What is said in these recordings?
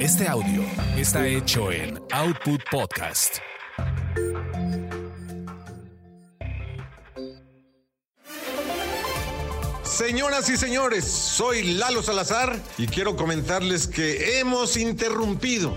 Este audio está hecho en Output Podcast. Señoras y señores, soy Lalo Salazar y quiero comentarles que hemos interrumpido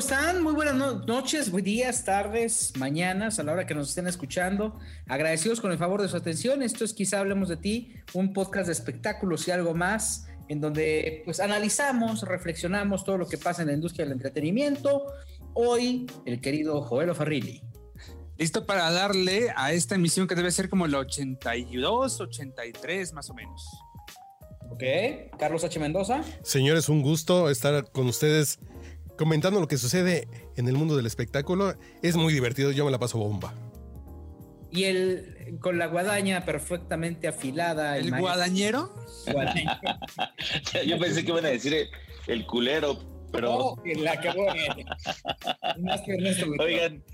¿Cómo están? Muy buenas noches, días, tardes, mañanas, a la hora que nos estén escuchando. Agradecidos con el favor de su atención. Esto es Quizá Hablemos de Ti, un podcast de espectáculos y algo más, en donde pues analizamos, reflexionamos todo lo que pasa en la industria del entretenimiento. Hoy, el querido Joel Farrilli. Listo para darle a esta emisión que debe ser como el 82, 83 más o menos. Ok, Carlos H. Mendoza. Señores, un gusto estar con ustedes comentando lo que sucede en el mundo del espectáculo. Es muy divertido, yo me la paso bomba. Y el con la guadaña perfectamente afilada. ¿El, guadañero? yo pensé que iban a decir el, culero, pero. Oh, la que Oigan,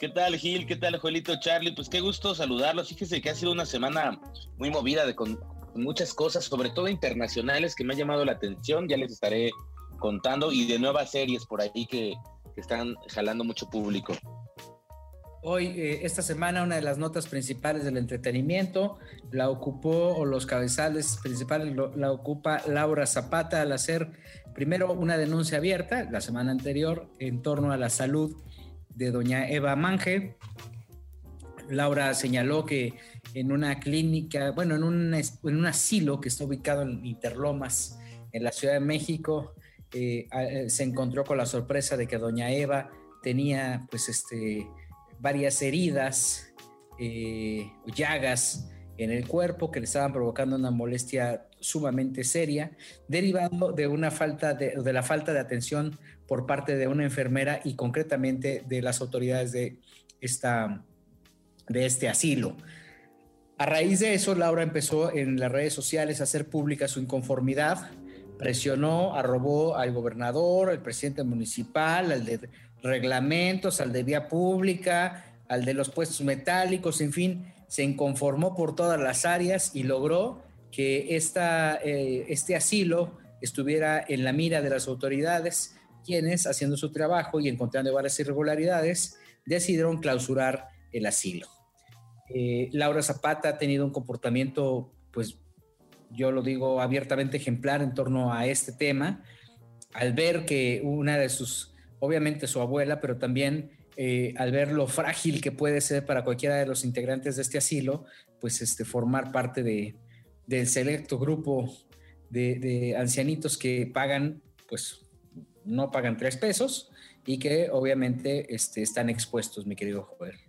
¿qué tal Gil? ¿Qué tal Joelito Charlie? Pues qué gusto saludarlos. Fíjese que ha sido una semana muy movida de con muchas cosas, sobre todo internacionales, que me han llamado la atención. Ya les estaré contando y de nuevas series por ahí que, están jalando mucho público. Hoy, eh, esta semana, una de las notas principales del entretenimiento la ocupó, o los cabezales principales la ocupa Laura Zapata al hacer primero una denuncia abierta la semana anterior en torno a la salud de doña Eva Mange. Laura señaló que en una clínica, bueno, en un, en un asilo que está ubicado en Interlomas, en la Ciudad de México, eh, eh, se encontró con la sorpresa de que doña Eva tenía pues este, varias heridas, eh, llagas en el cuerpo que le estaban provocando una molestia sumamente seria, derivado de una falta de, la falta de atención por parte de una enfermera y concretamente de las autoridades de, esta, de este asilo. A raíz de eso, Laura empezó en las redes sociales a hacer pública su inconformidad presionó, arrobó al gobernador, al presidente municipal, al de reglamentos, al de vía pública, al de los puestos metálicos, en fin, se inconformó por todas las áreas y logró que esta, eh, este asilo estuviera en la mira de las autoridades, quienes, haciendo su trabajo y encontrando varias irregularidades, decidieron clausurar el asilo. Eh, Laura Zapata ha tenido un comportamiento pues yo lo digo abiertamente ejemplar en torno a este tema, al ver que una de sus, obviamente su abuela, pero también eh, al ver lo frágil que puede ser para cualquiera de los integrantes de este asilo, pues este, formar parte de, del selecto grupo de, ancianitos que pagan, pues no pagan tres pesos y que obviamente este, están expuestos, mi querido Joder.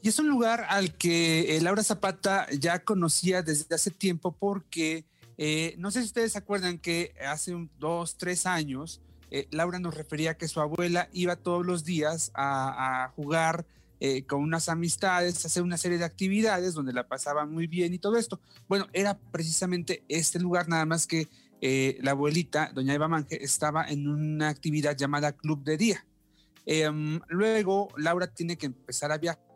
Y es un lugar al que eh, Laura Zapata ya conocía desde hace tiempo porque eh, no sé si ustedes acuerdan que hace dos, tres años eh, Laura nos refería que su abuela iba todos los días a, jugar con unas amistades, hacer una serie de actividades donde la pasaba muy bien y todo esto. Bueno, era precisamente este lugar, nada más que la abuelita, doña Eva Manje, estaba en una actividad llamada Club de Día. Em, luego Laura tiene que empezar a viajar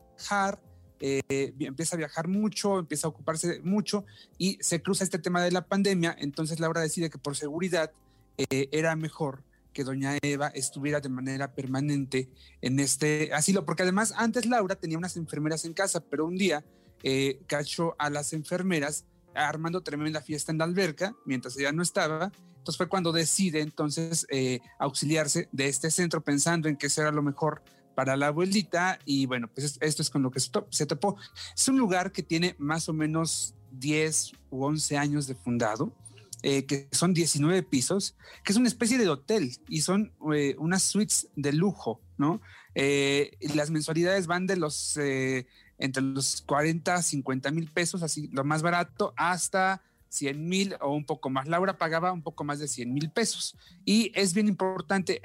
eh, empieza a viajar mucho, empieza a ocuparse mucho y se cruza este tema de la pandemia, entonces Laura decide que por seguridad eh, era mejor que doña Eva estuviera de manera permanente en este asilo, porque además antes Laura tenía unas enfermeras en casa, pero un día eh, cachó a las enfermeras armando tremenda fiesta en la alberca mientras ella no estaba. Entonces fue cuando decide entonces auxiliarse de este centro pensando en que eso era lo mejor para la abuelita y bueno, pues esto es con lo que se topó. Es un lugar que tiene más o menos 10 u 11 años de fundado, eh, que son 19 pisos, que es una especie de hotel y son eh, unas suites de lujo, ¿no? Eh, las mensualidades van de los entre los 40, 50 mil pesos, así lo más barato, hasta 100 mil o un poco más. Laura pagaba un poco más de 100 mil pesos. Y es bien importante,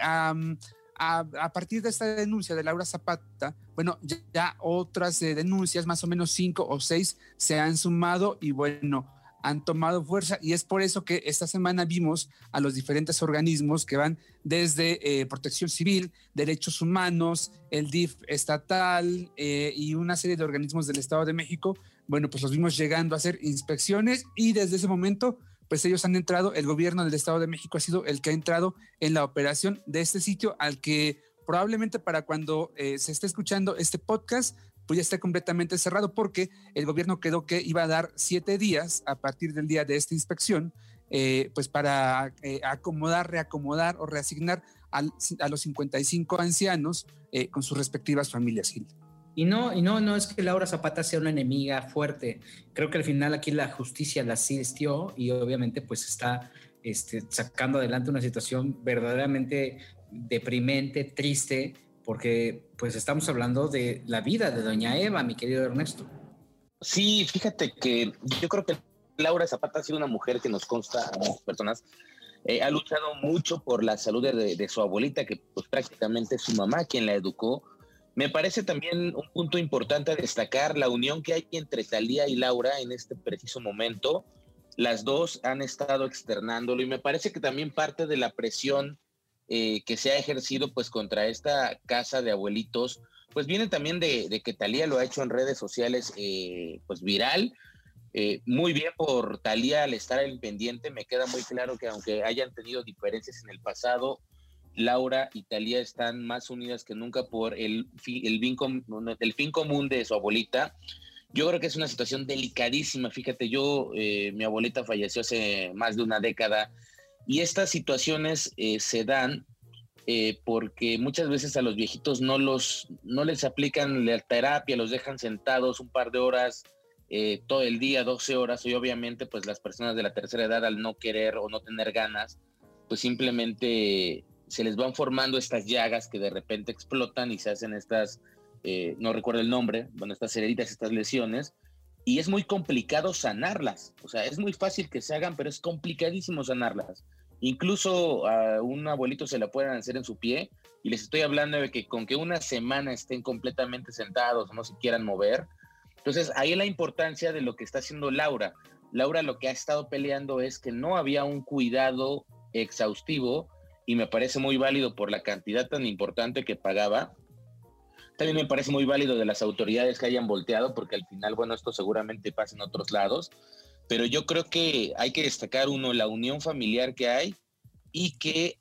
a, partir de esta denuncia de Laura Zapata, bueno, ya, otras eh, denuncias, más o menos cinco o seis, se han sumado y bueno, han tomado fuerza y es por eso que esta semana vimos a los diferentes organismos que van desde eh, Protección Civil, Derechos Humanos, el DIF estatal eh, y una serie de organismos del Estado de México. Bueno, pues los vimos llegando a hacer inspecciones y desde ese momento, pues ellos han entrado, el gobierno del Estado de México ha sido el que ha entrado en la operación de este sitio al que probablemente para cuando eh, se esté escuchando este podcast, pues ya está completamente cerrado porque el gobierno quedó que iba a dar siete días a partir del día de esta inspección, eh, pues para eh, acomodar, reacomodar o reasignar a los 55 ancianos con sus respectivas familias. Y no, y no, no es que Laura Zapata sea una enemiga fuerte. Creo que al final aquí la justicia la asistió y obviamente pues está este, sacando adelante una situación verdaderamente deprimente, triste, porque pues estamos hablando de la vida de doña Eva, mi querido Ernesto. Sí, fíjate que yo creo que Laura Zapata ha sido una mujer que nos consta a muchas personas. Eh, ha luchado mucho por la salud de, su abuelita, que pues prácticamente es su mamá quien la educó. Me parece también un punto importante destacar la unión que hay entre Talía y Laura en este preciso momento. Las dos han estado externándolo y me parece que también parte de la presión eh, que se ha ejercido pues contra esta casa de abuelitos, pues viene también de, que Talía lo ha hecho en redes sociales eh, pues viral. Eh, muy bien por Talía al estar el pendiente, me queda muy claro que aunque hayan tenido diferencias en el pasado, Laura y Talía están más unidas que nunca por el, el, fin, el fin común de su abuelita. Yo creo que es una situación delicadísima. Fíjate, yo, mi abuelita falleció hace más de una década y estas situaciones eh, se dan eh, porque muchas veces a los viejitos no, los, no les aplican la terapia, los dejan sentados un par de horas eh, todo el día, 12 horas, y obviamente pues las personas de la tercera edad al no querer o no tener ganas, pues simplemente se les van formando estas llagas que de repente explotan y se hacen estas, no recuerdo el nombre, bueno, estas heridas, estas lesiones, y es muy complicado sanarlas. O sea, es muy fácil que se hagan, pero es complicadísimo sanarlas. Incluso a un abuelito se la pueden hacer en su pie y les estoy hablando de que con que una semana estén completamente sentados, no se quieran mover. Entonces, ahí la importancia de lo que está haciendo Laura. Laura lo que ha estado peleando es que no había un cuidado exhaustivo y me parece muy válido por la cantidad tan importante que pagaba también me parece muy válido de las autoridades que hayan volteado, porque al final, bueno, esto seguramente pasa en otros lados, pero yo creo que hay que destacar uno, la unión familiar que hay y que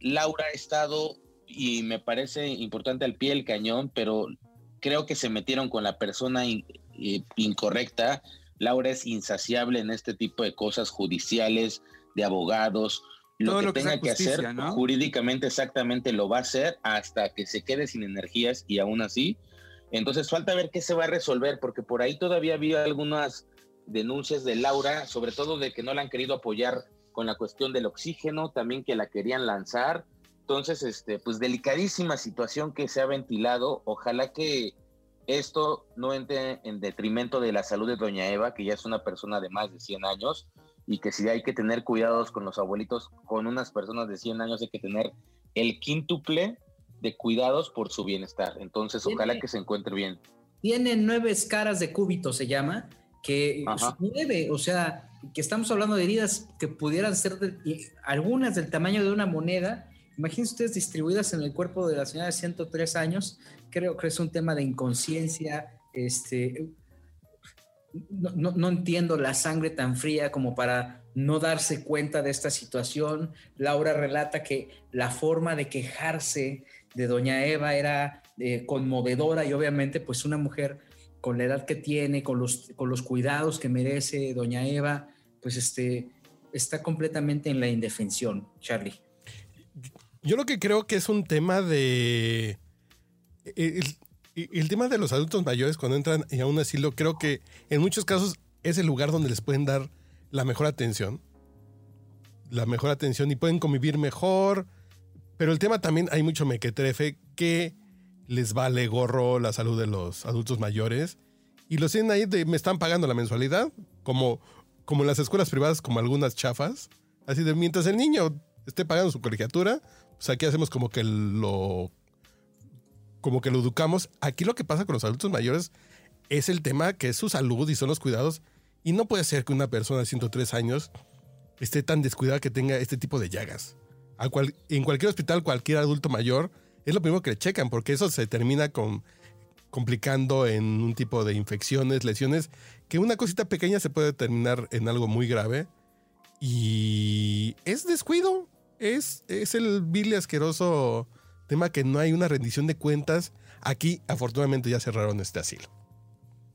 Laura ha estado, y me parece importante al pie del cañón, pero creo que se metieron con la persona incorrecta. Laura es insaciable en este tipo de cosas judiciales, de abogados, lo que tenga que, hacer jurídicamente exactamente lo va a hacer hasta que se quede sin energías y aún así. Entonces falta ver qué se va a resolver, porque por ahí todavía había algunas denuncias de Laura, sobre todo de que no la han querido apoyar con la cuestión del oxígeno, también que la querían lanzar. Entonces, este, pues delicadísima situación que se ha ventilado. Ojalá que esto no entre en detrimento de la salud de doña Eva, que ya es una persona de más de 100 años, y que si hay que tener cuidados con los abuelitos, con unas personas de 100 años hay que tener el quíntuple de cuidados por su bienestar. Entonces, ojalá que se encuentre bien. Tiene nueve caras de cúbito, se llama, que nueve, o sea, que estamos hablando de heridas que pudieran ser algunas del tamaño de una moneda. Imagínense ustedes distribuidas en el cuerpo de la señora de 103 años. Creo que es un tema de inconsciencia, este, no, entiendo la sangre tan fría como para no darse cuenta de esta situación. Laura relata que la forma de quejarse de doña Eva era eh, conmovedora y obviamente pues una mujer con la edad que tiene, con los, con los cuidados que merece doña Eva, pues este, está completamente en la indefensión, Charlie. Yo lo que creo que es un tema de el tema de los adultos mayores cuando entran a un asilo, creo que en muchos casos es el lugar donde les pueden dar la mejor atención. La mejor atención y pueden convivir mejor. Pero el tema también hay mucho mequetrefe que les vale gorro la salud de los adultos mayores y los tienen ahí de me están pagando la mensualidad, como, como en las escuelas privadas, como algunas chafas. Así de mientras el niño esté pagando su colegiatura, pues aquí hacemos como que lo como que lo educamos. Aquí lo que pasa con los adultos mayores es el tema que es su salud y son los cuidados. Y no puede ser que una persona de 103 años esté tan descuidada que tenga este tipo de llagas. en cualquier hospital, cualquier adulto mayor, es lo primero que le checan, porque eso se termina con, complicando en un tipo de infecciones, lesiones, que una cosita pequeña se puede terminar en algo muy grave. Y es descuido, es, es el vil asqueroso tema que no hay una rendición de cuentas. Aquí, afortunadamente, ya cerraron este asilo.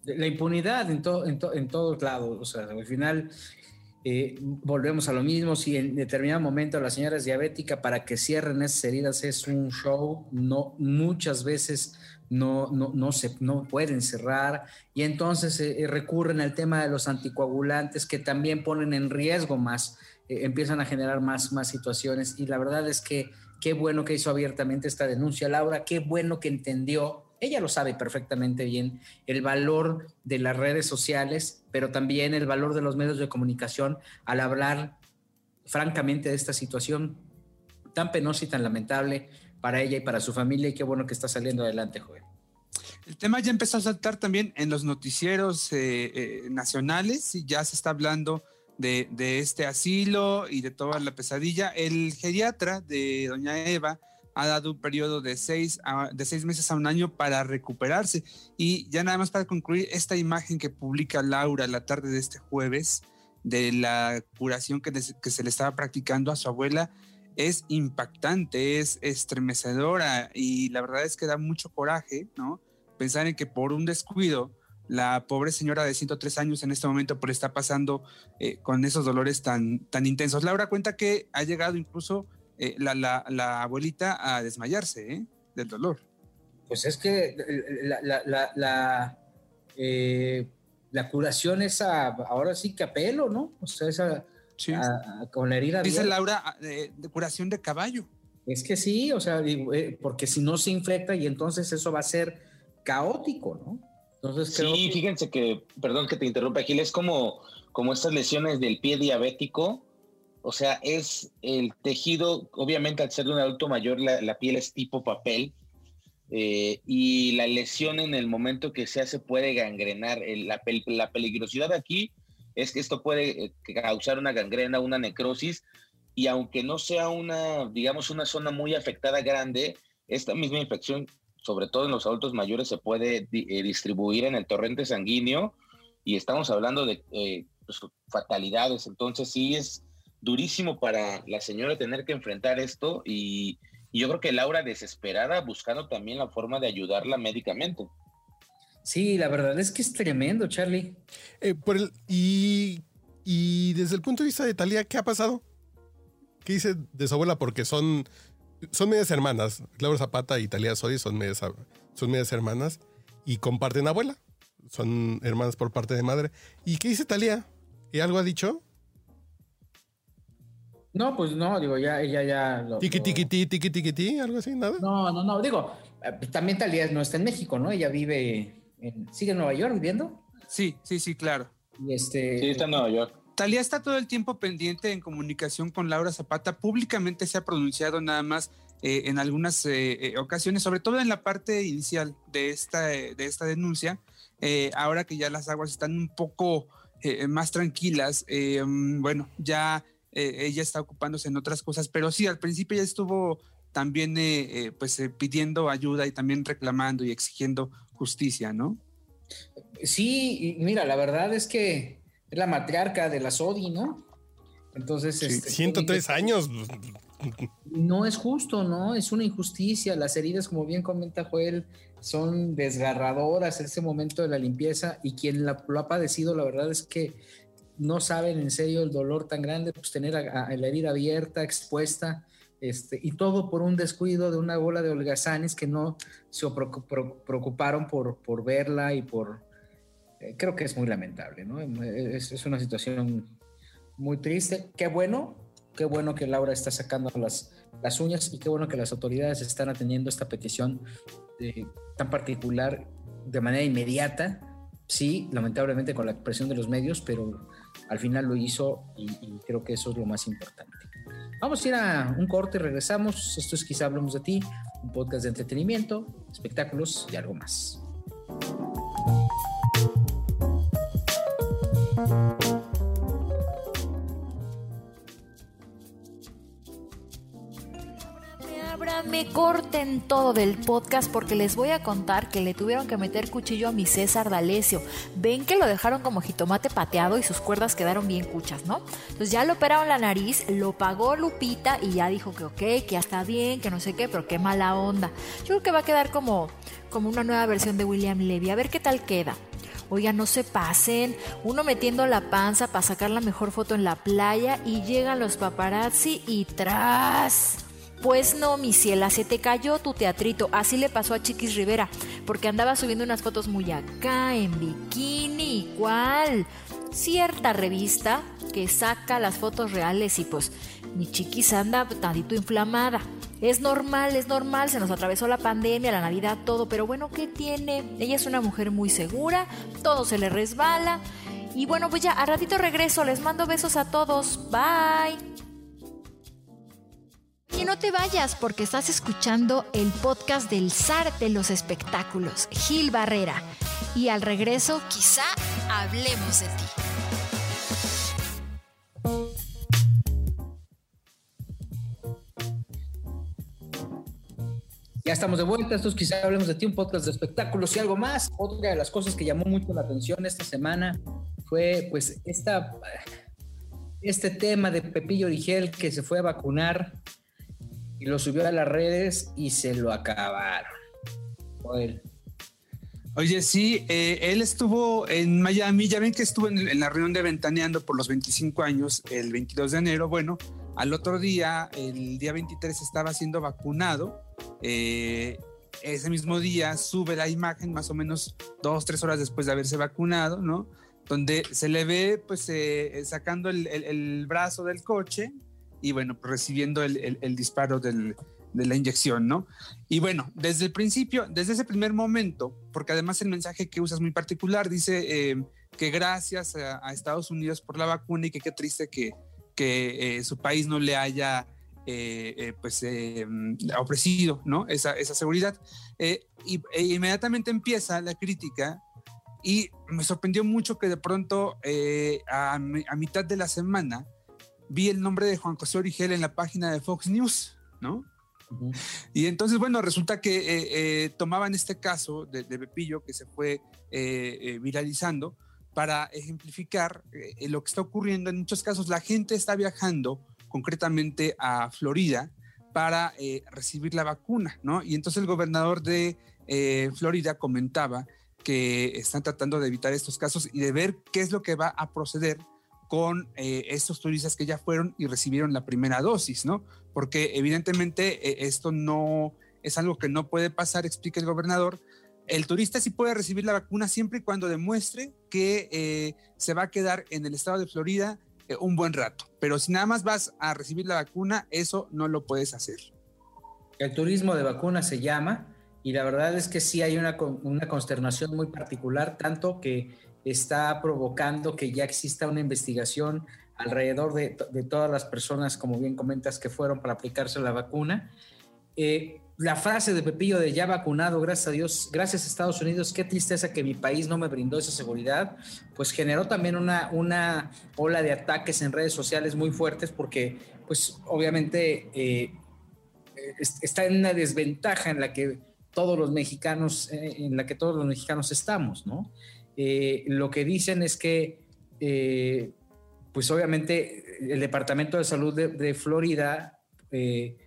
La impunidad en, en, todos lados. O sea, al final eh, volvemos a lo mismo. Si en determinado momento la señora es diabética, para que cierren esas heridas es un show. No, muchas veces no, no, no, se, no pueden cerrar. Y entonces eh, eh, recurren al tema de los anticoagulantes que también ponen en riesgo más, empiezan a generar más, más situaciones. Y la verdad es que Qué bueno que hizo abiertamente esta denuncia, Laura. Qué bueno que entendió, ella lo sabe perfectamente bien, el valor de las redes sociales, pero también el valor de los medios de comunicación al hablar francamente de esta situación tan penosa y tan lamentable para ella y para su familia. Y qué bueno que está saliendo adelante, joven. El tema ya empezó a saltar también en los noticieros eh, eh, nacionales y ya se está hablando de, este asilo y de toda la pesadilla. El geriatra de doña Eva ha dado un periodo de seis, de seis meses a un año para recuperarse. Y ya nada más para concluir, esta imagen que publica Laura la tarde de este jueves de la curación que, que se le estaba practicando a su abuela es impactante, es estremecedora y la verdad es que da mucho coraje, ¿no? Pensar en que por un descuido la pobre señora de 103 años en este momento por está pasando eh, con esos dolores tan, tan intensos. Laura cuenta que ha llegado incluso eh, la, la, abuelita a desmayarse ¿eh? del dolor. Pues es que la, la, la curación es ahora sí que a pelo, ¿no? O sea, esa, con la herida. Dice Laura, de, curación de caballo. Es que sí, o sea, porque si no se infecta y entonces eso va a ser caótico, ¿no? Sí, fíjense que, perdón que te interrumpa, Gil, es como, como estas lesiones del pie diabético. O sea, es el tejido, obviamente al ser de un adulto mayor, la, piel es tipo papel. Eh, y la lesión en el momento que se hace puede gangrenar. la, la, peligrosidad aquí es que esto puede eh, causar una gangrena, una necrosis, y aunque no sea una, digamos, una zona muy afectada grande, esta misma infección sobre todo en los adultos mayores, se puede eh, distribuir en el torrente sanguíneo y estamos hablando de eh, pues, fatalidades. Entonces sí es durísimo para la señora tener que enfrentar esto y, yo creo que Laura desesperada buscando también la forma de ayudarla médicamente. Sí, la verdad es que es tremendo, Charlie. Eh, por el, y, y desde el punto de vista de Talía, ¿qué ha pasado? ¿Qué dice de su abuela? Porque son son medias hermanas. Laura Zapata y Talía Sodi son medias, son medias hermanas y comparten abuela. Son hermanas por parte de madre. ¿Y qué dice Talía? ¿Y algo ha dicho? No, pues no, digo, ya ella ya. Lo, tiki, tiki, tiki, tiki, tiki, algo así, nada. No, no, no, digo, eh, también Talía no está en México, ¿no? Ella vive, en, ¿sigue en Nueva York viviendo? Sí, sí, sí, claro. Y este, sí, está en Nueva York. Talía está todo el tiempo pendiente en comunicación con Laura Zapata. Públicamente se ha pronunciado nada más eh, en algunas eh, eh, ocasiones, sobre todo en la parte inicial de esta, de esta denuncia. ahora que ya las aguas están un poco más tranquilas, bueno, ya ella está ocupándose en otras cosas, pero sí, al principio ya estuvo también pues pidiendo ayuda y también reclamando y exigiendo justicia, ¿no? Sí, mira, la verdad es que es la matriarca de la SODI, ¿no? Entonces, 103 este, años. No es justo, ¿no? Es una injusticia. Las heridas, como bien comenta Joel, son desgarradoras en ese momento de la limpieza y quien la, lo ha padecido, la verdad es que no saben en serio el dolor tan grande, pues tener la herida abierta, expuesta, este, y todo por un descuido de una bola de holgazanes que no se preocuparon por, por verla y por, eh, creo que es muy lamentable, ¿no? Es, una situación muy triste. Qué bueno, qué bueno que Laura está sacando las, las uñas y qué bueno que las autoridades están atendiendo esta petición tan particular de manera inmediata sí, lamentablemente con la presión de los medios, pero al final lo hizo y, creo que eso es lo más importante. Vamos a ir a un corte y regresamos. Esto es Quizá Hablamos de Ti, un podcast de entretenimiento, espectáculos y algo más. Me corten todo del podcast porque les voy a contar que le tuvieron que meter cuchillo a mi César D'Alessio. Ven que lo dejaron como jitomate pateado y sus cuerdas quedaron bien cuchas, ¿no? Entonces ya le operaron la nariz, lo pagó Lupita y ya dijo que ok, que ya está bien, que no sé qué, pero qué mala onda. Yo creo que va a quedar como, como una nueva versión de William Levy. A ver qué tal queda. Oiga, no se pasen. Uno metiendo la panza para sacar la mejor foto en la playa y llegan los paparazzi y tras. Pues no, mi ciela, se te cayó tu teatrito. Así le pasó a Chiquis Rivera, porque andaba subiendo unas fotos muy acá, en bikini, igual. Cierta revista que saca las fotos reales y pues mi chiquis anda tantito inflamada. Es normal, es normal, se nos atravesó la pandemia, la Navidad, todo, pero bueno, ¿qué tiene? Ella es una mujer muy segura, todo se le resbala. Y bueno, pues ya, a ratito regreso, les mando besos a todos, bye. Y no te vayas porque estás escuchando el podcast del zar de los espectáculos, Gil Barrera. Y al regreso, quizá hablemos de ti. Estamos de vuelta, estos quizá hablemos de ti, un podcast de espectáculos y algo más. Otra de las cosas que llamó mucho la atención esta semana fue pues esta, este tema de Pepillo Origel que se fue a vacunar y lo subió a las redes y se lo acabaron. Oye, sí, eh, él estuvo en Miami, ya ven que estuvo en, la reunión de Ventaneando por los 25 años el 22 de enero. Bueno, al otro día, el día 23, estaba siendo vacunado. Eh, ese mismo día sube la imagen, más o menos dos, tres horas después de haberse vacunado, ¿no? Donde se le ve, pues, eh, sacando el brazo del coche, y bueno, recibiendo el, disparo de la inyección, ¿no? Y bueno, desde el principio, desde ese primer momento, porque además el mensaje que usas muy particular dice eh, que gracias a, Estados Unidos por la vacuna y que qué triste que, eh, su país no le haya eh, pues ofrecido, ¿no? Esa, esa seguridad. y e inmediatamente empieza la crítica y me sorprendió mucho que de pronto a, a mitad de la semana vi el nombre de Juan José Origel en la página de Fox News, ¿no? Y entonces, bueno, resulta que eh, eh, tomaban este caso de, Pepillo que se fue eh, viralizando para ejemplificar lo que está ocurriendo. En muchos casos, la gente está viajando concretamente a Florida para recibir la vacuna, ¿no? Y entonces el gobernador de Florida comentaba que están tratando de evitar estos casos y de ver qué es lo que va a proceder con eh, estos turistas que ya fueron y recibieron la primera dosis, ¿no? Porque evidentemente eh, esto no es algo que no puede pasar, explica el gobernador. El turista sí puede recibir la vacuna siempre y cuando demuestre que eh, se va a quedar en el estado de Florida un buen rato. Pero si nada más vas a recibir la vacuna, eso no lo puedes hacer. El turismo de vacuna se llama y la verdad es que sí hay una, una consternación muy particular, tanto que está provocando que ya exista una investigación alrededor de, todas las personas, como bien comentas, que fueron para aplicarse la vacuna. Eh, la frase de Pepillo de ya vacunado, gracias a Dios, gracias a Estados Unidos, qué tristeza que mi país no me brindó esa seguridad, pues generó también una, una ola de ataques en redes sociales muy fuertes porque pues obviamente eh, está en una desventaja en la que todos los mexicanos, eh, en la que todos los mexicanos estamos, ¿no? Eh, lo que dicen es que, eh, pues obviamente el Departamento de Salud de, Florida eh,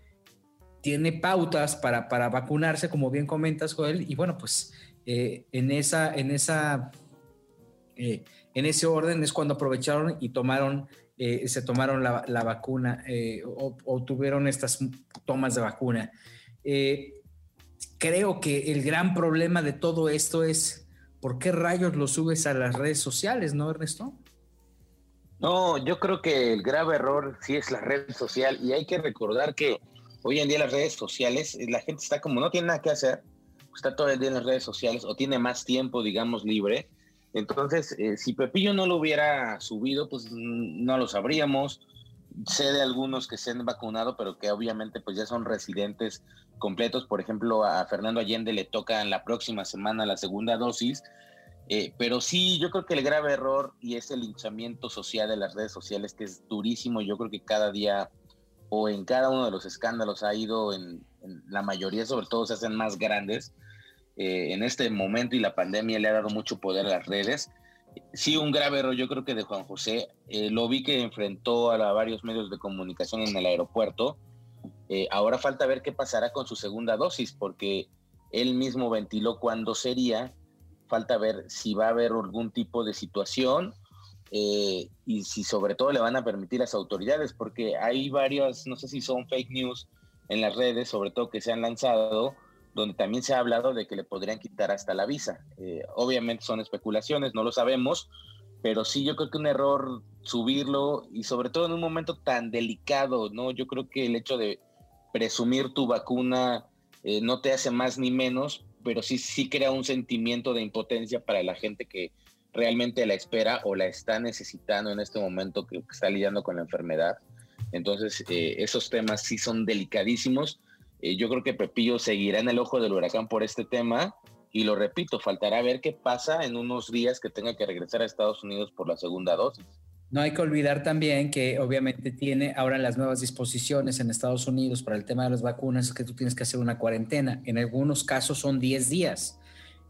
tiene pautas para, para, vacunarse, como bien comentas, Joel, y bueno, pues en, esa, en, esa, en ese orden es cuando aprovecharon y tomaron, se tomaron la, la vacuna o, o, tuvieron estas tomas de vacuna. creo que el gran problema de todo esto es ¿por qué rayos lo subes a las redes sociales, no, Ernesto? No, yo creo que el grave error sí es la red social y hay que recordar que hoy en día las redes sociales, eh, la gente está como no tiene nada que hacer, está todo el día en las redes sociales o tiene más tiempo, digamos, libre Entonces, eh, si Pepillo no lo hubiera subido, pues no lo sabríamos. Sé de algunos que se han vacunado, pero que obviamente pues ya son residentes completos. Por ejemplo, a Fernando Allende le toca en la próxima semana la segunda dosis. Eh, pero sí, yo creo que el grave error y es el linchamiento social de las redes sociales, que es durísimo. Yo creo que cada día o en cada uno de los escándalos ha ido en, la mayoría, sobre todo se hacen más grandes. Eh, en este momento y la pandemia le ha dado mucho poder a las redes. Sí, un grave error, yo creo que de Juan José. Eh, lo vi que enfrentó a, varios medios de comunicación en el aeropuerto. Eh, ahora falta ver qué pasará con su segunda dosis, porque él mismo ventiló cuándo sería. Falta ver si va a haber algún tipo de situación y si sobre todo le van a permitir las autoridades, porque hay varias, no sé si son fake news en las redes, sobre todo que se han lanzado, donde también se ha hablado de que le podrían quitar hasta la visa. Eh, obviamente son especulaciones, no lo sabemos, pero sí yo creo que un error subirlo y sobre todo en un momento tan delicado, ¿no? Yo creo que el hecho de presumir tu vacuna eh, no te hace más ni menos, pero sí, sí crea un sentimiento de impotencia para la gente que realmente la espera o la está necesitando en este momento que, está lidiando con la enfermedad. Entonces, eh, esos temas sí son delicadísimos eh, yo creo que Pepillo seguirá en el ojo del huracán por este tema y lo repito, faltará ver qué pasa en unos días que tenga que regresar a Estados Unidos por la segunda dosis. No hay que olvidar también que obviamente tiene ahora las nuevas disposiciones en Estados Unidos para el tema de las vacunas, es que tú tienes que hacer una cuarentena. En algunos casos son 10 días.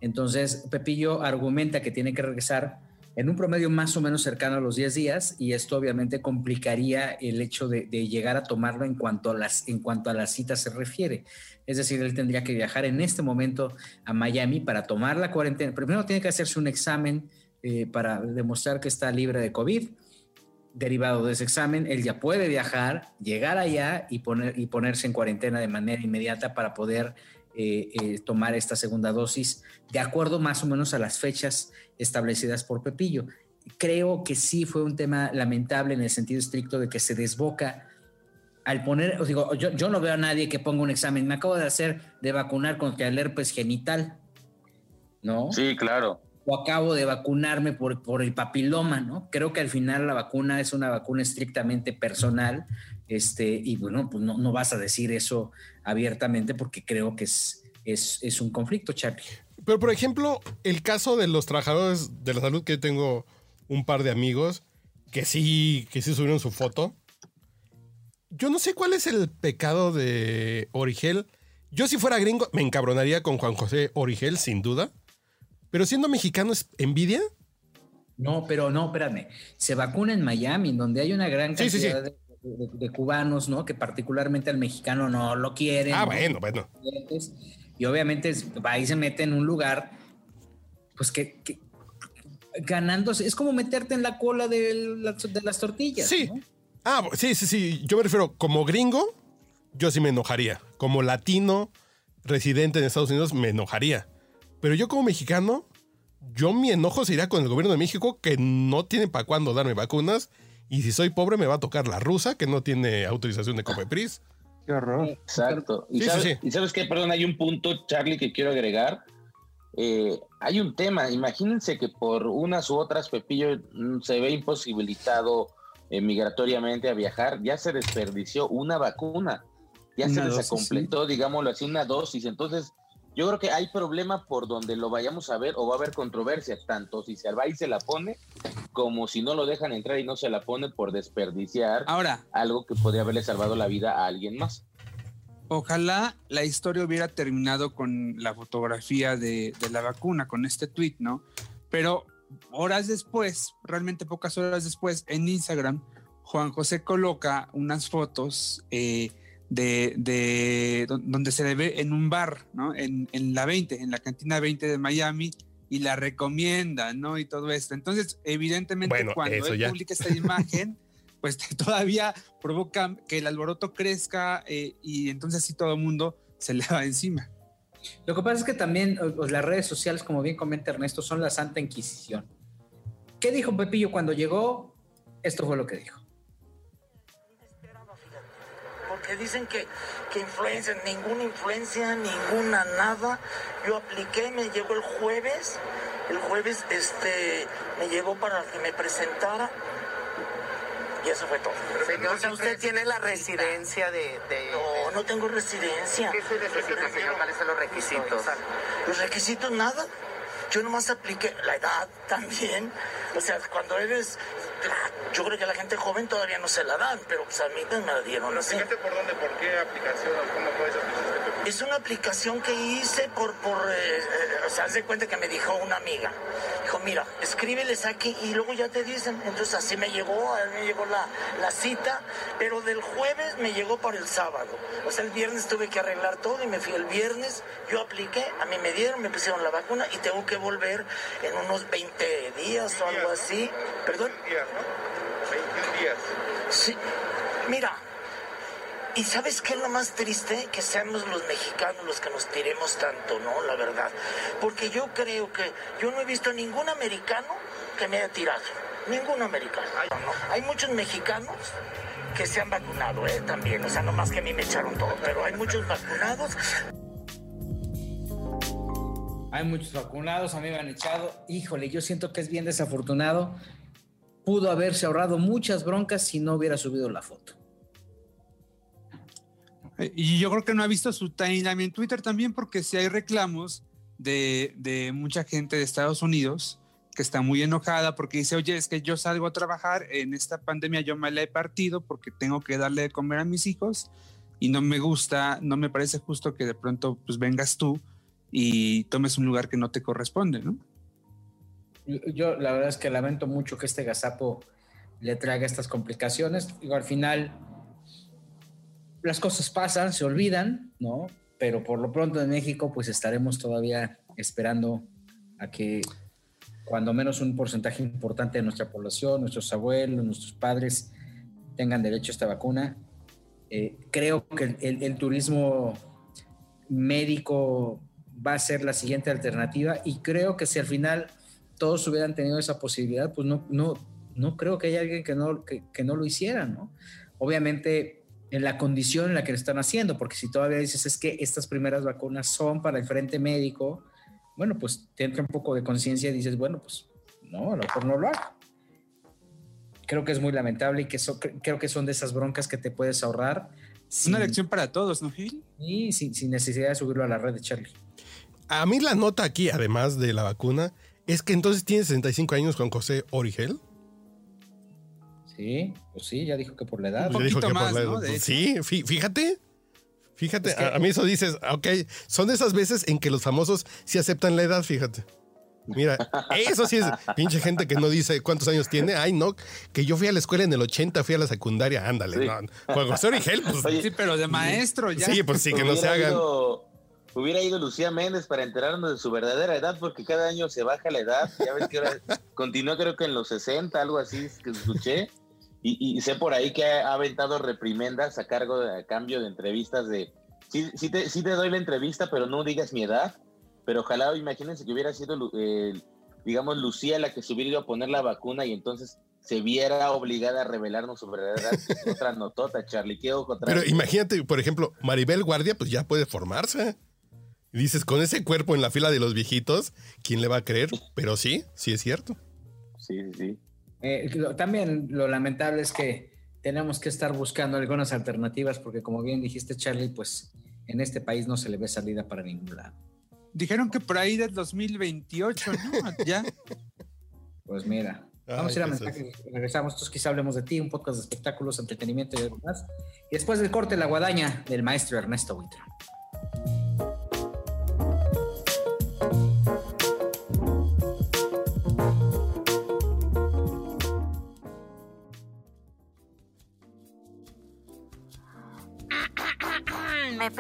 Entonces, Pepillo argumenta que tiene que regresar en un promedio más o menos cercano a los 10 días y esto obviamente complicaría el hecho de, llegar a tomarlo en cuanto a, las, en cuanto a la cita se refiere. Es decir, él tendría que viajar en este momento a Miami para tomar la cuarentena. Primero tiene que hacerse un examen eh, para demostrar que está libre de COVID. Derivado de ese examen, él ya puede viajar, llegar allá y, poner, y ponerse en cuarentena de manera inmediata para poder eh, eh, tomar esta segunda dosis de acuerdo más o menos a las fechas establecidas por Pepillo. Creo que sí fue un tema lamentable en el sentido estricto de que se desboca al poner, os digo, yo, yo no veo a nadie que ponga un examen. Me acabo de hacer de vacunar contra el herpes genital, ¿no? Sí, claro. O acabo de vacunarme por, por el papiloma, ¿no? Creo que al final la vacuna es una vacuna estrictamente personal este, y bueno, pues no, no vas a decir eso abiertamente porque creo que es, es, es, un conflicto, Charlie. Pero, por ejemplo, el caso de los trabajadores de la salud, que tengo un par de amigos que sí, que sí subieron su foto. Yo no sé cuál es el pecado de Origel. Yo si fuera gringo me encabronaría con Juan José Origel, sin duda. Pero siendo mexicano es envidia. No, pero no, espérame. Se vacuna en Miami, donde hay una gran cantidad De, de, cubanos, ¿no? Que particularmente al mexicano no lo quieren. Ah, bueno, bueno. Y obviamente va y se mete en un lugar, pues que, ganándose, es como meterte en la cola de, las tortillas. Sí. Ah, sí, sí, sí. Yo me refiero, como gringo, yo sí me enojaría. Como latino residente en Estados Unidos, me enojaría. Pero yo como mexicano, yo mi enojo se irá con el gobierno de México que no tiene para cuándo darme vacunas y si soy pobre, me va a tocar la rusa, que no tiene autorización de Cofepris. Qué horror. Exacto. ¿Y, sabes, ¿Y sabes qué? Perdón, hay un punto, Charlie, que quiero agregar. Eh, hay un tema. Imagínense que por unas u otras Pepillo mm, se ve imposibilitado eh, migratoriamente a viajar. Ya se desperdició una vacuna. Ya se les completó, digámoslo así, una dosis. Entonces, yo creo que hay problema por donde lo vayamos a ver o va a haber controversia, tanto si se va y se la pone, como si no lo dejan entrar y no se la pone por desperdiciar Ahora, algo que podría haberle salvado la vida a alguien más. Ojalá la historia hubiera terminado con la fotografía de, la vacuna, con este tweet, ¿no? Pero horas después, realmente pocas horas después, en Instagram, Juan José coloca unas fotos eh, de, donde se ve en un bar, ¿no? En, la 20, en la cantina 20 de Miami, y la recomienda, ¿no? Y todo esto. Entonces, evidentemente, cuando él publica esta imagen, pues todavía provoca que el alboroto crezca eh, y entonces sí todo el mundo se le va encima. Lo que pasa es que también las redes sociales, como bien comenta Ernesto, son la Santa Inquisición. ¿Qué dijo Pepillo cuando llegó? Esto fue lo que dijo que dicen que, que influencia, ninguna influencia, ninguna nada. Yo apliqué, me llegó el jueves, el jueves este, me llegó para que me presentara. Y eso fue todo. Señor, usted tiene la residencia de... de- No, no tengo residencia. ¿Qué se necesita, señor? ¿Cuáles son los requisitos? Los requisitos nada. Yo nomás apliqué la edad también. O sea, cuando eres. Yo creo que a la gente joven todavía no se la dan, pero pues a mí me la dieron así. por dónde? ¿Por qué aplicación? ¿Cómo fue esa aplicación? Es una aplicación que hice por, por eh, eh, o sea, haz de cuenta que me dijo una amiga. Dijo, mira, escríbeles aquí y luego ya te dicen. Entonces así me llegó, a mí me llegó la, la cita, pero del jueves me llegó para el sábado. O sea, el viernes tuve que arreglar todo y me fui el viernes, yo apliqué, a mí me dieron, me pusieron la vacuna y tengo que volver en unos 20 días o algo así. ¿Perdón? días, ¿no? 21 días. Sí, mira. ¿Y sabes qué es lo más triste? Que seamos los mexicanos los que nos tiremos tanto, ¿no? La verdad. Porque yo creo que yo no he visto ningún americano que me haya tirado. Ningún americano. No. Hay muchos mexicanos que se han vacunado, ¿eh? También. O sea, no más que a mí me echaron todo. Pero hay muchos vacunados. Hay muchos vacunados, a mí me han echado. Híjole, yo siento que es bien desafortunado. Pudo haberse ahorrado muchas broncas si no hubiera subido la foto. Eh, Y yo creo que no ha visto su timeline en Twitter también, porque si hay reclamos de, de mucha gente de Estados Unidos que está muy enojada porque dice, oye, es que yo salgo a trabajar, en esta pandemia yo me la he partido porque tengo que darle de comer a mis hijos y no me gusta, no me parece justo que de pronto pues vengas tú y tomes un lugar que no te corresponde, ¿no? Yo la verdad es que lamento mucho que este gazapo le traiga estas complicaciones. Digo, al final las cosas pasan, se olvidan, ¿no? Pero por lo pronto en México pues estaremos todavía esperando a que cuando menos un porcentaje importante de nuestra población, nuestros abuelos, nuestros padres tengan derecho a esta vacuna. Eh, creo que el, turismo médico va a ser la siguiente alternativa y creo que si al final todos hubieran tenido esa posibilidad, pues no, no, no creo que haya alguien que no, que, que no lo hiciera, ¿no? Obviamente en la condición en la que lo están haciendo, porque si todavía dices es que estas primeras vacunas son para el frente médico, bueno, pues te entra un poco de conciencia y dices, bueno, pues no, a lo mejor no lo hago. Creo que es muy lamentable y que so- cre- creo que son de esas broncas que te puedes ahorrar. Es una lección para todos, ¿no, Gil? Y sin, sin necesidad de subirlo a la red de Charlie. A mí la nota aquí, además de la vacuna, es que entonces tiene 65 años Juan José Origel. Sí, pues sí, ya dijo que por la edad. Ya dijo poquito que por más, la- ¿no? Hecho. sí, fí- fíjate. Fíjate, Es que- a, mí eso dices, ok, son esas veces en que los famosos sí aceptan la edad, fíjate. Mira, eso sí es pinche gente que no dice cuántos años tiene. Ay, no, que yo fui a la escuela en el 80, fui a la secundaria, ándale. Sí. no. Juan José Origel, pues Oye, Sí, pero de maestro ya. sí, pues sí, que no se hagan. ido- hubiera ido Lucía Méndez para enterarnos de su verdadera edad, porque cada año se baja la edad. Ya ves que ahora continúa, creo que en los 60, algo así que escuché. Y, y sé por ahí que ha, ha aventado reprimendas a cargo de, a cambio de entrevistas de. Sí, sí, te, sí te doy la entrevista, pero no digas mi edad. Pero ojalá, imagínense que hubiera sido, eh, digamos, Lucía la que se hubiera ido a poner la vacuna y entonces se viera obligada a revelarnos su. Es Otra notota, Charlie. ¿Qué ojo Pero imagínate, por ejemplo, Maribel Guardia, pues ya puede formarse. Y dices, con ese cuerpo en la fila de los viejitos, ¿quién le va a creer? Pero sí, sí es cierto. Sí, sí, sí. Eh, lo- también lo lamentable es que tenemos que estar buscando algunas alternativas porque como bien dijiste Charlie, pues en este país no se le ve salida para ningún lado. Dijeron que por ahí del 2028, ¿no? Ya. Pues mira, vamos a ir a mensajes, regresamos, entonces quizá hablemos de ti, un podcast de espectáculos, entretenimiento y demás. Y después del corte, la guadaña del maestro Ernesto Buitrón.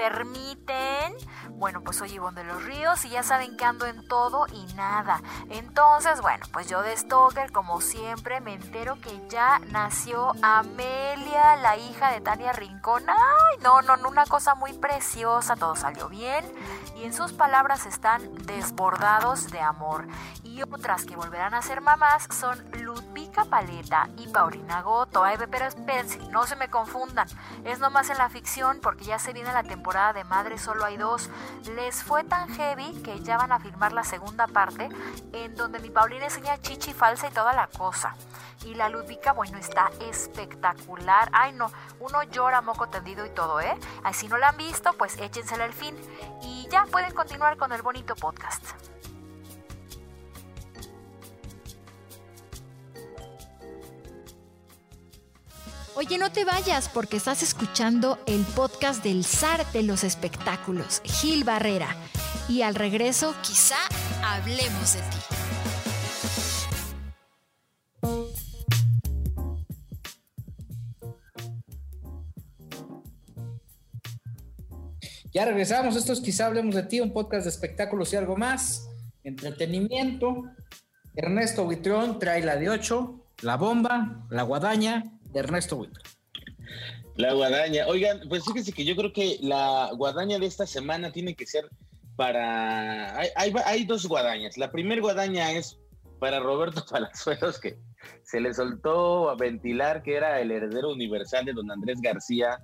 ¿Me permiten? Bueno, pues soy Ivonne de los Ríos y ya saben que ando en todo y nada. Entonces, bueno, pues yo de Stoker, como siempre, me entero que ya nació Amelia, la hija de Tania Rincón. Ay, no, no, no, una cosa muy preciosa, todo salió bien. Y en sus palabras están desbordados de amor. Y otras que volverán a ser mamás son Ludvika Paleta y Paulina Goto. Ay, pero espérense, no se me confundan. Es nomás en la ficción porque ya se viene la temporada de Madre Solo hay dos. Les fue tan heavy que ya van a filmar la segunda parte en donde mi Paulina enseña chichi falsa y toda la cosa. Y la Ludvika, bueno, está espectacular. Ay, no, uno llora moco tendido y todo, ¿eh? Ay, si no la han visto, pues échensela al fin. Y ya pueden continuar con el bonito podcast. Oye, no te vayas porque estás escuchando el podcast del zar de los espectáculos, Gil Barrera. Y al regreso, quizá hablemos de ti. Ya regresamos, esto es quizá hablemos de ti, un podcast de espectáculos y algo más, entretenimiento. Ernesto Buitrón trae la de 8, la bomba, la guadaña Ernesto Buitrón. La guadaña. Oigan, pues fíjense que yo creo que la guadaña de esta semana tiene que ser para... Hay, hay, hay dos guadañas. La primera guadaña es para Roberto Palazuelos, que se le soltó a ventilar que era el heredero universal de don Andrés García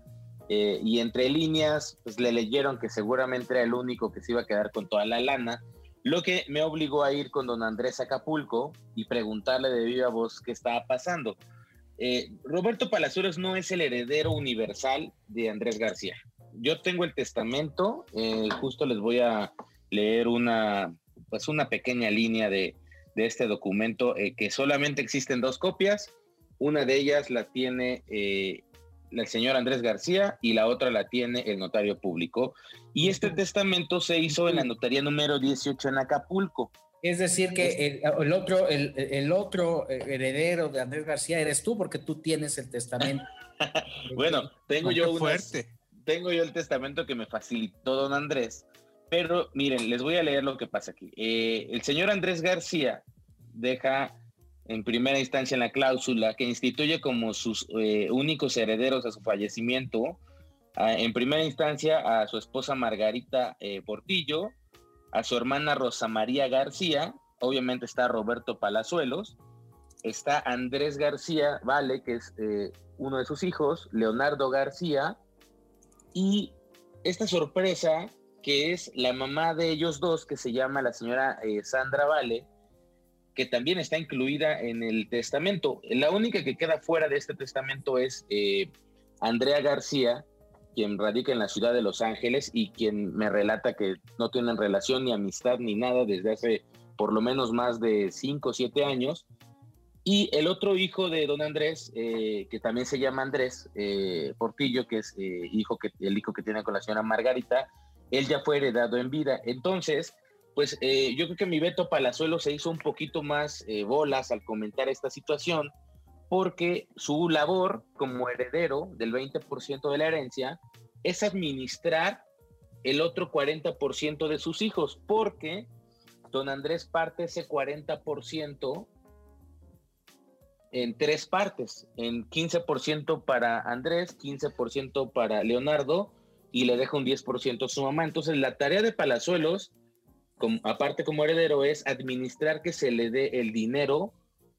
eh, y entre líneas, pues le leyeron que seguramente era el único que se iba a quedar con toda la lana, lo que me obligó a ir con don Andrés Acapulco y preguntarle de viva voz qué estaba pasando. Eh, Roberto Palazuelos no es el heredero universal de Andrés García. Yo tengo el testamento, eh, justo les voy a leer una, pues una pequeña línea de, de este documento que solamente existen dos copias. Una de ellas la tiene el señor Andrés García y la otra la tiene el notario público. Y este testamento se hizo en la notaría número 18 en Acapulco. Es decir, que el, otro, el, otro heredero de Andrés García eres tú, porque tú tienes el testamento. bueno, tengo yo fuerte. tengo yo el testamento que me facilitó don Andrés, pero miren, les voy a leer lo que pasa aquí. Eh, el señor Andrés García deja en primera instancia en la cláusula que instituye como sus eh, únicos herederos a su fallecimiento, en primera instancia a su esposa Margarita eh, Portillo, a su hermana Rosa María García, obviamente está Roberto Palazuelos, está Andrés García, vale, que es eh, uno de sus hijos, Leonardo García, y esta sorpresa que es la mamá de ellos dos, que se llama la señora Sandra Vale, que también está incluida en el testamento. La única que queda fuera de este testamento es eh, Andrea García, quien radica en la ciudad de Los Ángeles y quien me relata que no tienen relación ni amistad ni nada desde hace por lo menos más de cinco o siete años. Y el otro hijo de don Andrés, eh, que también se llama Andrés eh, Portillo, que es hijo que, el hijo que tiene con la señora Margarita, él ya fue heredado en vida. Entonces, pues eh, yo creo que mi Beto Palazuelo se hizo un poquito más eh, bolas al comentar esta situación, porque su labor como heredero del 20% de la herencia es administrar el otro 40% de sus hijos, porque don Andrés parte ese 40% en tres partes, en 15% para Andrés, 15% para Leonardo y le deja un 10% a su mamá. Entonces la tarea de Palazuelos aparte como heredero, es administrar que se le dé el dinero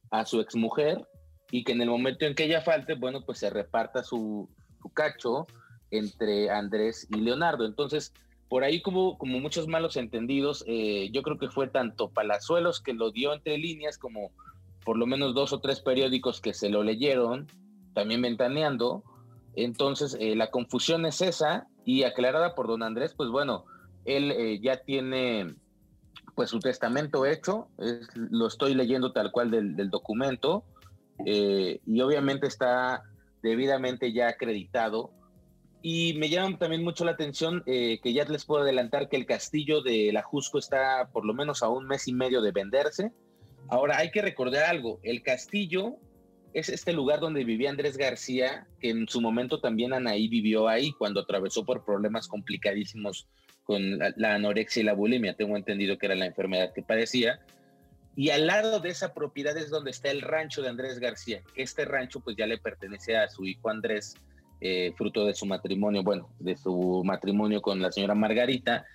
a su exmujer y que en el momento en que ella falte, bueno, pues se reparta su, cacho entre Andrés y Leonardo. Entonces, por ahí como, como muchos malos entendidos, eh, yo creo que fue tanto Palazuelos que lo dio entre líneas como por lo menos dos o tres periódicos que se lo leyeron, también ventaneando. Entonces, eh, la confusión es esa y aclarada por don Andrés, pues bueno, él eh, ya tiene pues su testamento hecho, lo estoy leyendo tal cual del, documento, eh, y obviamente está debidamente ya acreditado. Y me llama también mucho la atención eh, que ya les puedo adelantar que el castillo de la Jusco está por lo menos a un mes y medio de venderse. Ahora hay que recordar algo, el castillo es este lugar donde vivía Andrés García, que en su momento también Anaí vivió ahí cuando atravesó por problemas complicadísimos con la, la anorexia y la bulimia. Tengo entendido que era la enfermedad que padecía. Y al lado de esa propiedad es donde está el rancho de Andrés García. Este rancho pues ya le pertenece a su hijo Andrés, eh, fruto de su matrimonio, bueno, de su matrimonio con la señora Margarita,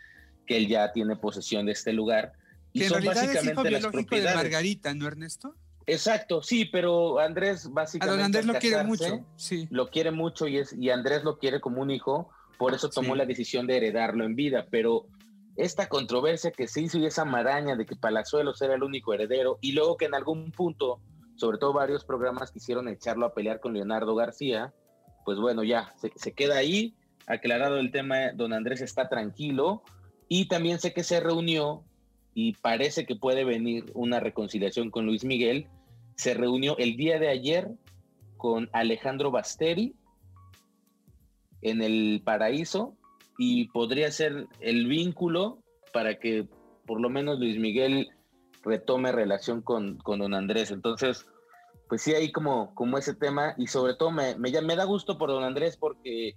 que él ya tiene posesión de este lugar. Y Que en son realidad es hijo básicamente las biológico de propiedades. Margarita, ¿no, Ernesto? Exacto, sí, pero Andrés A básicamente. don Andrés lo quiere mucho, sí. Lo quiere mucho y, es, y Andrés lo quiere como un hijo, por eso tomó Sí. la decisión de heredarlo en vida. Pero esta controversia que se hizo y esa maraña de que Palazuelos era el único heredero, y luego que en algún punto, sobre todo varios programas quisieron echarlo a pelear con Leonardo García, pues bueno, ya se, queda ahí. Aclarado el tema, don Andrés está tranquilo. Y también sé que se reunió y parece que puede venir una reconciliación con Luis Miguel. Se reunió el día de ayer con Alejandro Basteri en el paraíso y podría ser el vínculo para que por lo menos Luis Miguel retome relación con, con don Andrés. Entonces, pues sí, hay como, como ese tema y sobre todo me, me, da gusto por don Andrés porque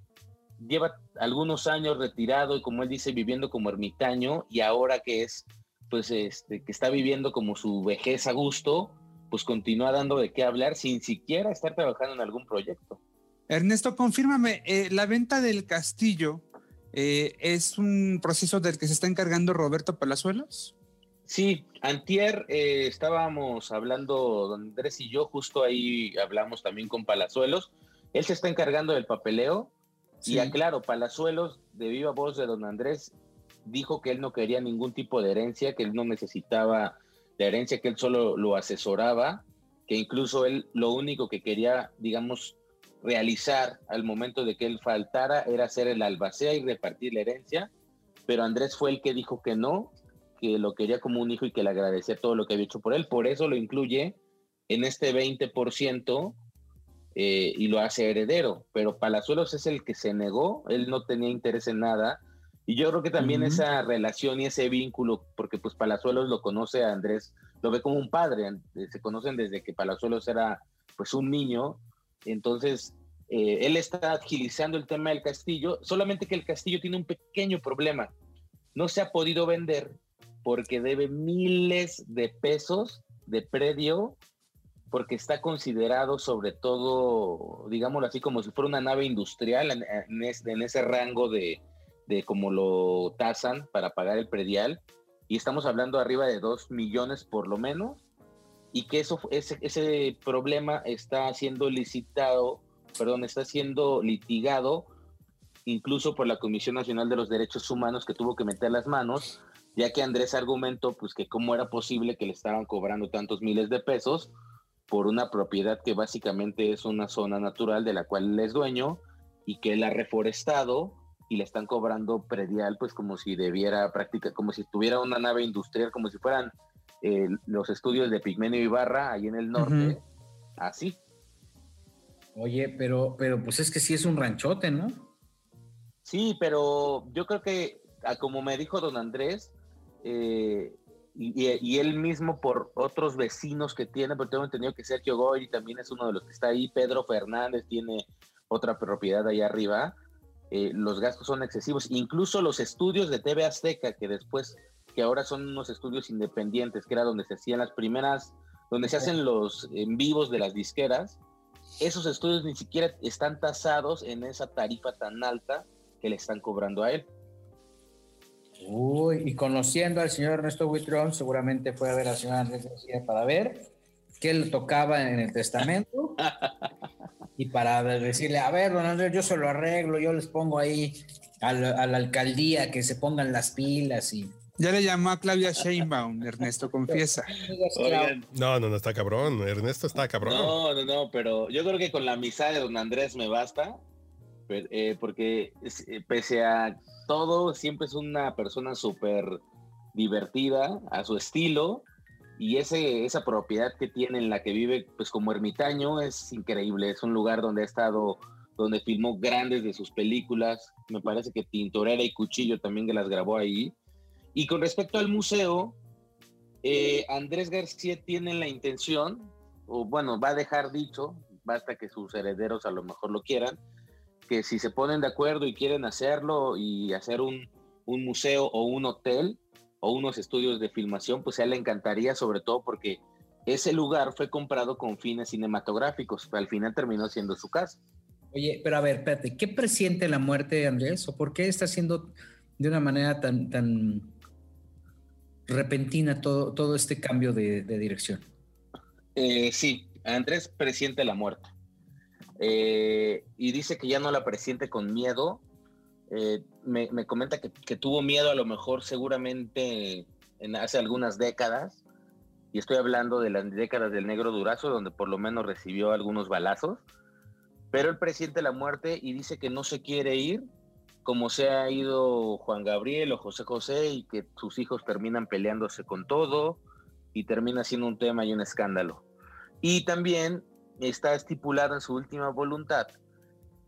lleva algunos años retirado y como él dice, viviendo como ermitaño y ahora que es, pues, este, que está viviendo como su vejez a gusto, pues continúa dando de qué hablar sin siquiera estar trabajando en algún proyecto. Ernesto, confírmame, eh, la venta del castillo eh, es un proceso del que se está encargando Roberto Palazuelos. Sí, antier eh, estábamos hablando, don Andrés y yo, justo ahí hablamos también con Palazuelos. Él se está encargando del papeleo Sí. y aclaro, Palazuelos, de viva voz de don Andrés, dijo que él no quería ningún tipo de herencia, que él no necesitaba de herencia, que él solo lo asesoraba, que incluso él lo único que quería, digamos, realizar al momento de que él faltara era hacer el albacea y repartir la herencia, pero Andrés fue el que dijo que no, que lo quería como un hijo y que le agradecía todo lo que había hecho por él, por eso lo incluye en este 20% eh, y lo hace heredero, pero Palazuelos es el que se negó, él no tenía interés en nada, y yo creo que también esa relación y ese vínculo, porque pues Palazuelos lo conoce a Andrés, lo ve como un padre, eh, se conocen desde que Palazuelos era pues un niño, entonces eh, él está agilizando el tema del castillo, solamente que el castillo tiene un pequeño problema, no se ha podido vender porque debe miles de pesos de predio porque está considerado sobre todo, digámoslo así, como si fuera una nave industrial en, en es- en ese rango de, de como lo tasan para pagar el predial. Y estamos hablando arriba de 2 millones por lo menos. Y que eso, ese, ese problema está siendo licitado, perdón, está siendo litigado incluso por la Comisión Nacional de los Derechos Humanos que tuvo que meter las manos, ya que Andrés argumentó pues que cómo era posible que le estaban cobrando tantos miles de pesos por una propiedad que básicamente es una zona natural de la cual él es dueño y que él ha reforestado y le están cobrando predial pues como si debiera práctica como si tuviera una nave industrial como si fueran eh, los estudios de Pigmenio Ibarra ahí en el norte así Oye, pero, pero pues es que sí es un ranchote, ¿no? Sí, pero yo creo que, a como me dijo don Andrés, eh, y, él mismo por otros vecinos que tiene, porque tengo entendido que Sergio Goyri también es uno de los que está ahí, Pedro Fernández tiene otra propiedad ahí arriba, eh, los gastos son excesivos, incluso los estudios de TV Azteca, que después, que ahora son unos estudios independientes, que era donde se hacían las primeras, donde se hacen los en vivos de las disqueras, esos estudios ni siquiera están tasados en esa tarifa tan alta que le están cobrando a él. Uy, y conociendo al señor Ernesto Huitrón, seguramente fue a ver al señor Andrés García para ver qué le tocaba en el testamento y para decirle, a ver, don Andrés, yo se lo arreglo, yo les pongo ahí a la, a la alcaldía que se pongan las pilas y... Ya le llamó a Claudia Sheinbaum, Ernesto, confiesa. Oigan, No, no, no, está cabrón. Ernesto está cabrón. no, no, no, pero yo creo que con la amistad de don Andrés me basta, per- eh, porque eh, pese a todo, siempre es una persona súper divertida, a su estilo, y ese, esa propiedad que tiene en la que vive, pues como ermitaño, es increíble, es un lugar donde ha estado, donde filmó grandes de sus películas, me parece que Tintorera y Cuchillo también que las grabó ahí, y con respecto al museo, eh, Andrés García tiene la intención, o bueno, va a dejar dicho, basta que sus herederos a lo mejor lo quieran, que si se ponen de acuerdo y quieren hacerlo y hacer un, museo o un hotel o unos estudios de filmación, pues a él le encantaría, sobre todo porque ese lugar fue comprado con fines cinematográficos, al final terminó siendo su casa. Oye, pero a ver, espérate, ¿qué presiente la muerte de Andrés? ¿O por qué está haciendo de una manera tan, tan repentina todo, todo este cambio de, dirección? Eh, sí, Andrés presiente la muerte. Eh, y dice que ya no la presiente con miedo. Eh, me, comenta que, que, tuvo miedo a lo mejor seguramente en hace algunas décadas. Y estoy hablando de las décadas del negro durazo, donde por lo menos recibió algunos balazos. Pero él presiente la muerte y dice que no se quiere ir como se ha ido Juan Gabriel o José José y que sus hijos terminan peleándose con todo y termina siendo un tema y un escándalo. Y también está estipulado en su última voluntad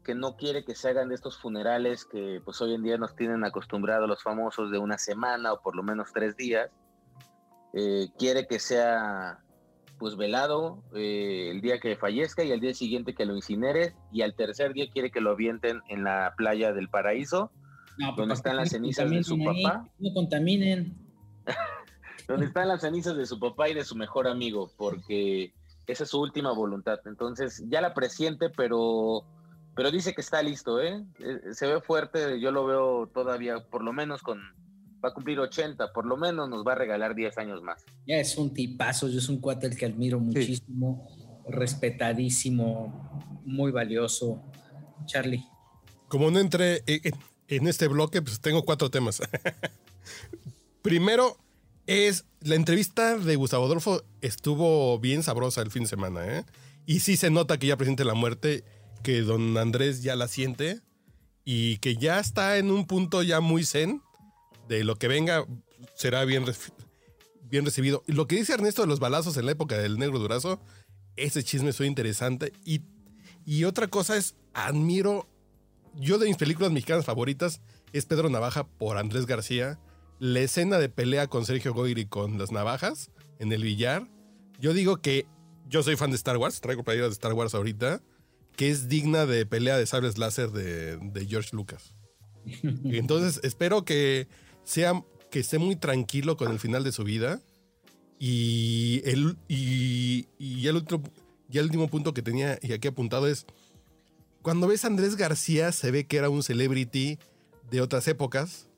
que no quiere que se hagan de estos funerales que pues hoy en día nos tienen acostumbrados los famosos de una semana o por lo menos tres días. Eh, quiere que sea pues velado eh, el día que fallezca y al día siguiente que lo incinere y al tercer día quiere que lo avienten en la playa del paraíso, pues, donde están las cenizas de su papá. No contaminen. donde están las cenizas de su papá y de su mejor amigo, porque esa es su última voluntad. Entonces ya la presiente, pero, pero dice que está listo, ¿eh? eh se ve fuerte, yo lo veo todavía, por lo menos con va a cumplir 80, por lo menos nos va a regalar 10 años más. Ya es un tipazo, yo es un cuate al que admiro muchísimo, respetadísimo, muy valioso. Charlie. Como no entré en este bloque, pues tengo cuatro temas. Primero es la entrevista de Gustavo Adolfo estuvo bien sabrosa el fin de semana, ¿eh? Y sí se nota que ya presente la muerte, que don Andrés ya la siente y que ya está en un punto ya muy zen de lo que venga será bien, bien recibido. Lo que dice Ernesto de los balazos en la época del negro durazo, ese chisme es interesante. Y, y otra cosa es, admiro, yo de mis películas mexicanas favoritas es Pedro Navaja por Andrés García. La escena de pelea con Sergio Goyri con las navajas en el billar. Yo digo que yo soy fan de Star Wars, traigo playeras de Star Wars ahorita, que es digna de pelea de sables láser de, de George Lucas. Entonces espero que sea que esté muy tranquilo con el final de su vida. Y el, y, el, otro, y el último punto que tenía y aquí apuntado es, cuando ves a Andrés García se ve que era un celebrity de otras épocas,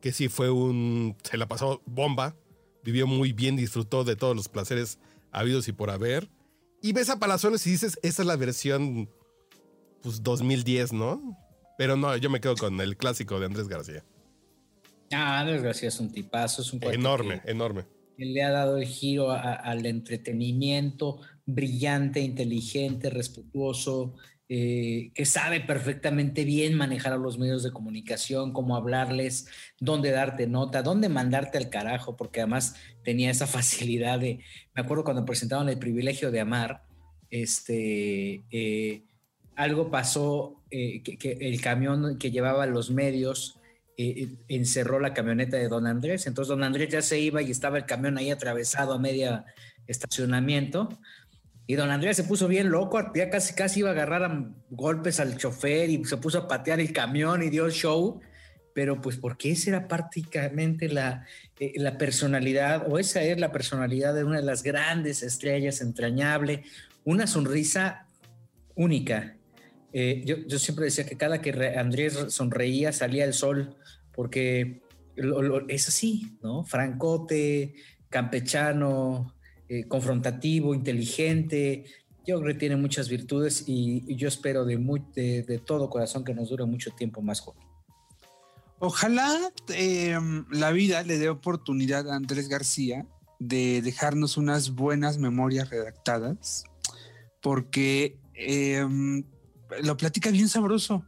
que sí fue un, se la pasó bomba, vivió muy bien, disfrutó de todos los placeres habidos y por haber. Y ves a Palazuelos y dices, esa es la versión, pues 2010, ¿no? Pero no, yo me quedo con el clásico de Andrés García. Ah, desgracia es un tipazo, es un enorme, enorme. le ha dado el giro al entretenimiento, brillante, inteligente, respetuoso, eh, que sabe perfectamente bien manejar a los medios de comunicación, cómo hablarles, dónde darte nota, dónde mandarte al carajo, porque además tenía esa facilidad de, me acuerdo cuando presentaban el privilegio de amar, este, eh, algo pasó, eh, que, el camión que llevaba los medios eh, encerró la camioneta de don Andrés. Entonces don Andrés ya se iba y estaba el camión ahí atravesado a media estacionamiento. Y don Andrés se puso bien loco, ya casi, casi iba a agarrar a golpes al chofer y se puso a patear el camión y dio show. Pero pues porque esa era prácticamente la, eh, la personalidad, o esa es la personalidad de una de las grandes estrellas, entrañable, una sonrisa única, eh, yo, siempre decía que cada que Andrés sonreía salía el sol, porque es así, ¿no? Francote, campechano, eh, confrontativo, inteligente. Yo creo que tiene muchas virtudes y, yo espero de, todo corazón que nos dure mucho tiempo más joven. Ojalá em, la vida le dé oportunidad a Andrés García de dejarnos unas buenas memorias redactadas, porque em, lo platica bien sabroso.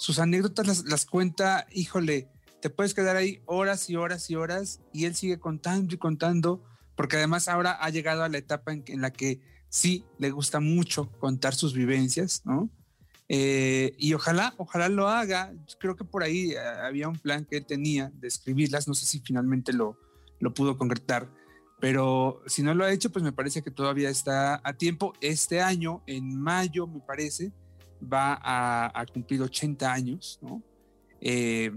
Sus anécdotas las, cuenta, híjole, te puedes quedar ahí horas y horas y horas y él sigue contando y contando, porque además ahora ha llegado a la etapa en, la que sí le gusta mucho contar sus vivencias, ¿no? Eh, y ojalá, ojalá lo haga. Creo que por ahí eh, había un plan que tenía de escribirlas, no sé si finalmente lo, lo pudo concretar, pero si no lo ha hecho, pues me parece que todavía está a tiempo. Este año, en mayo, me parece, va a, cumplir 80 años, ¿no? Eh,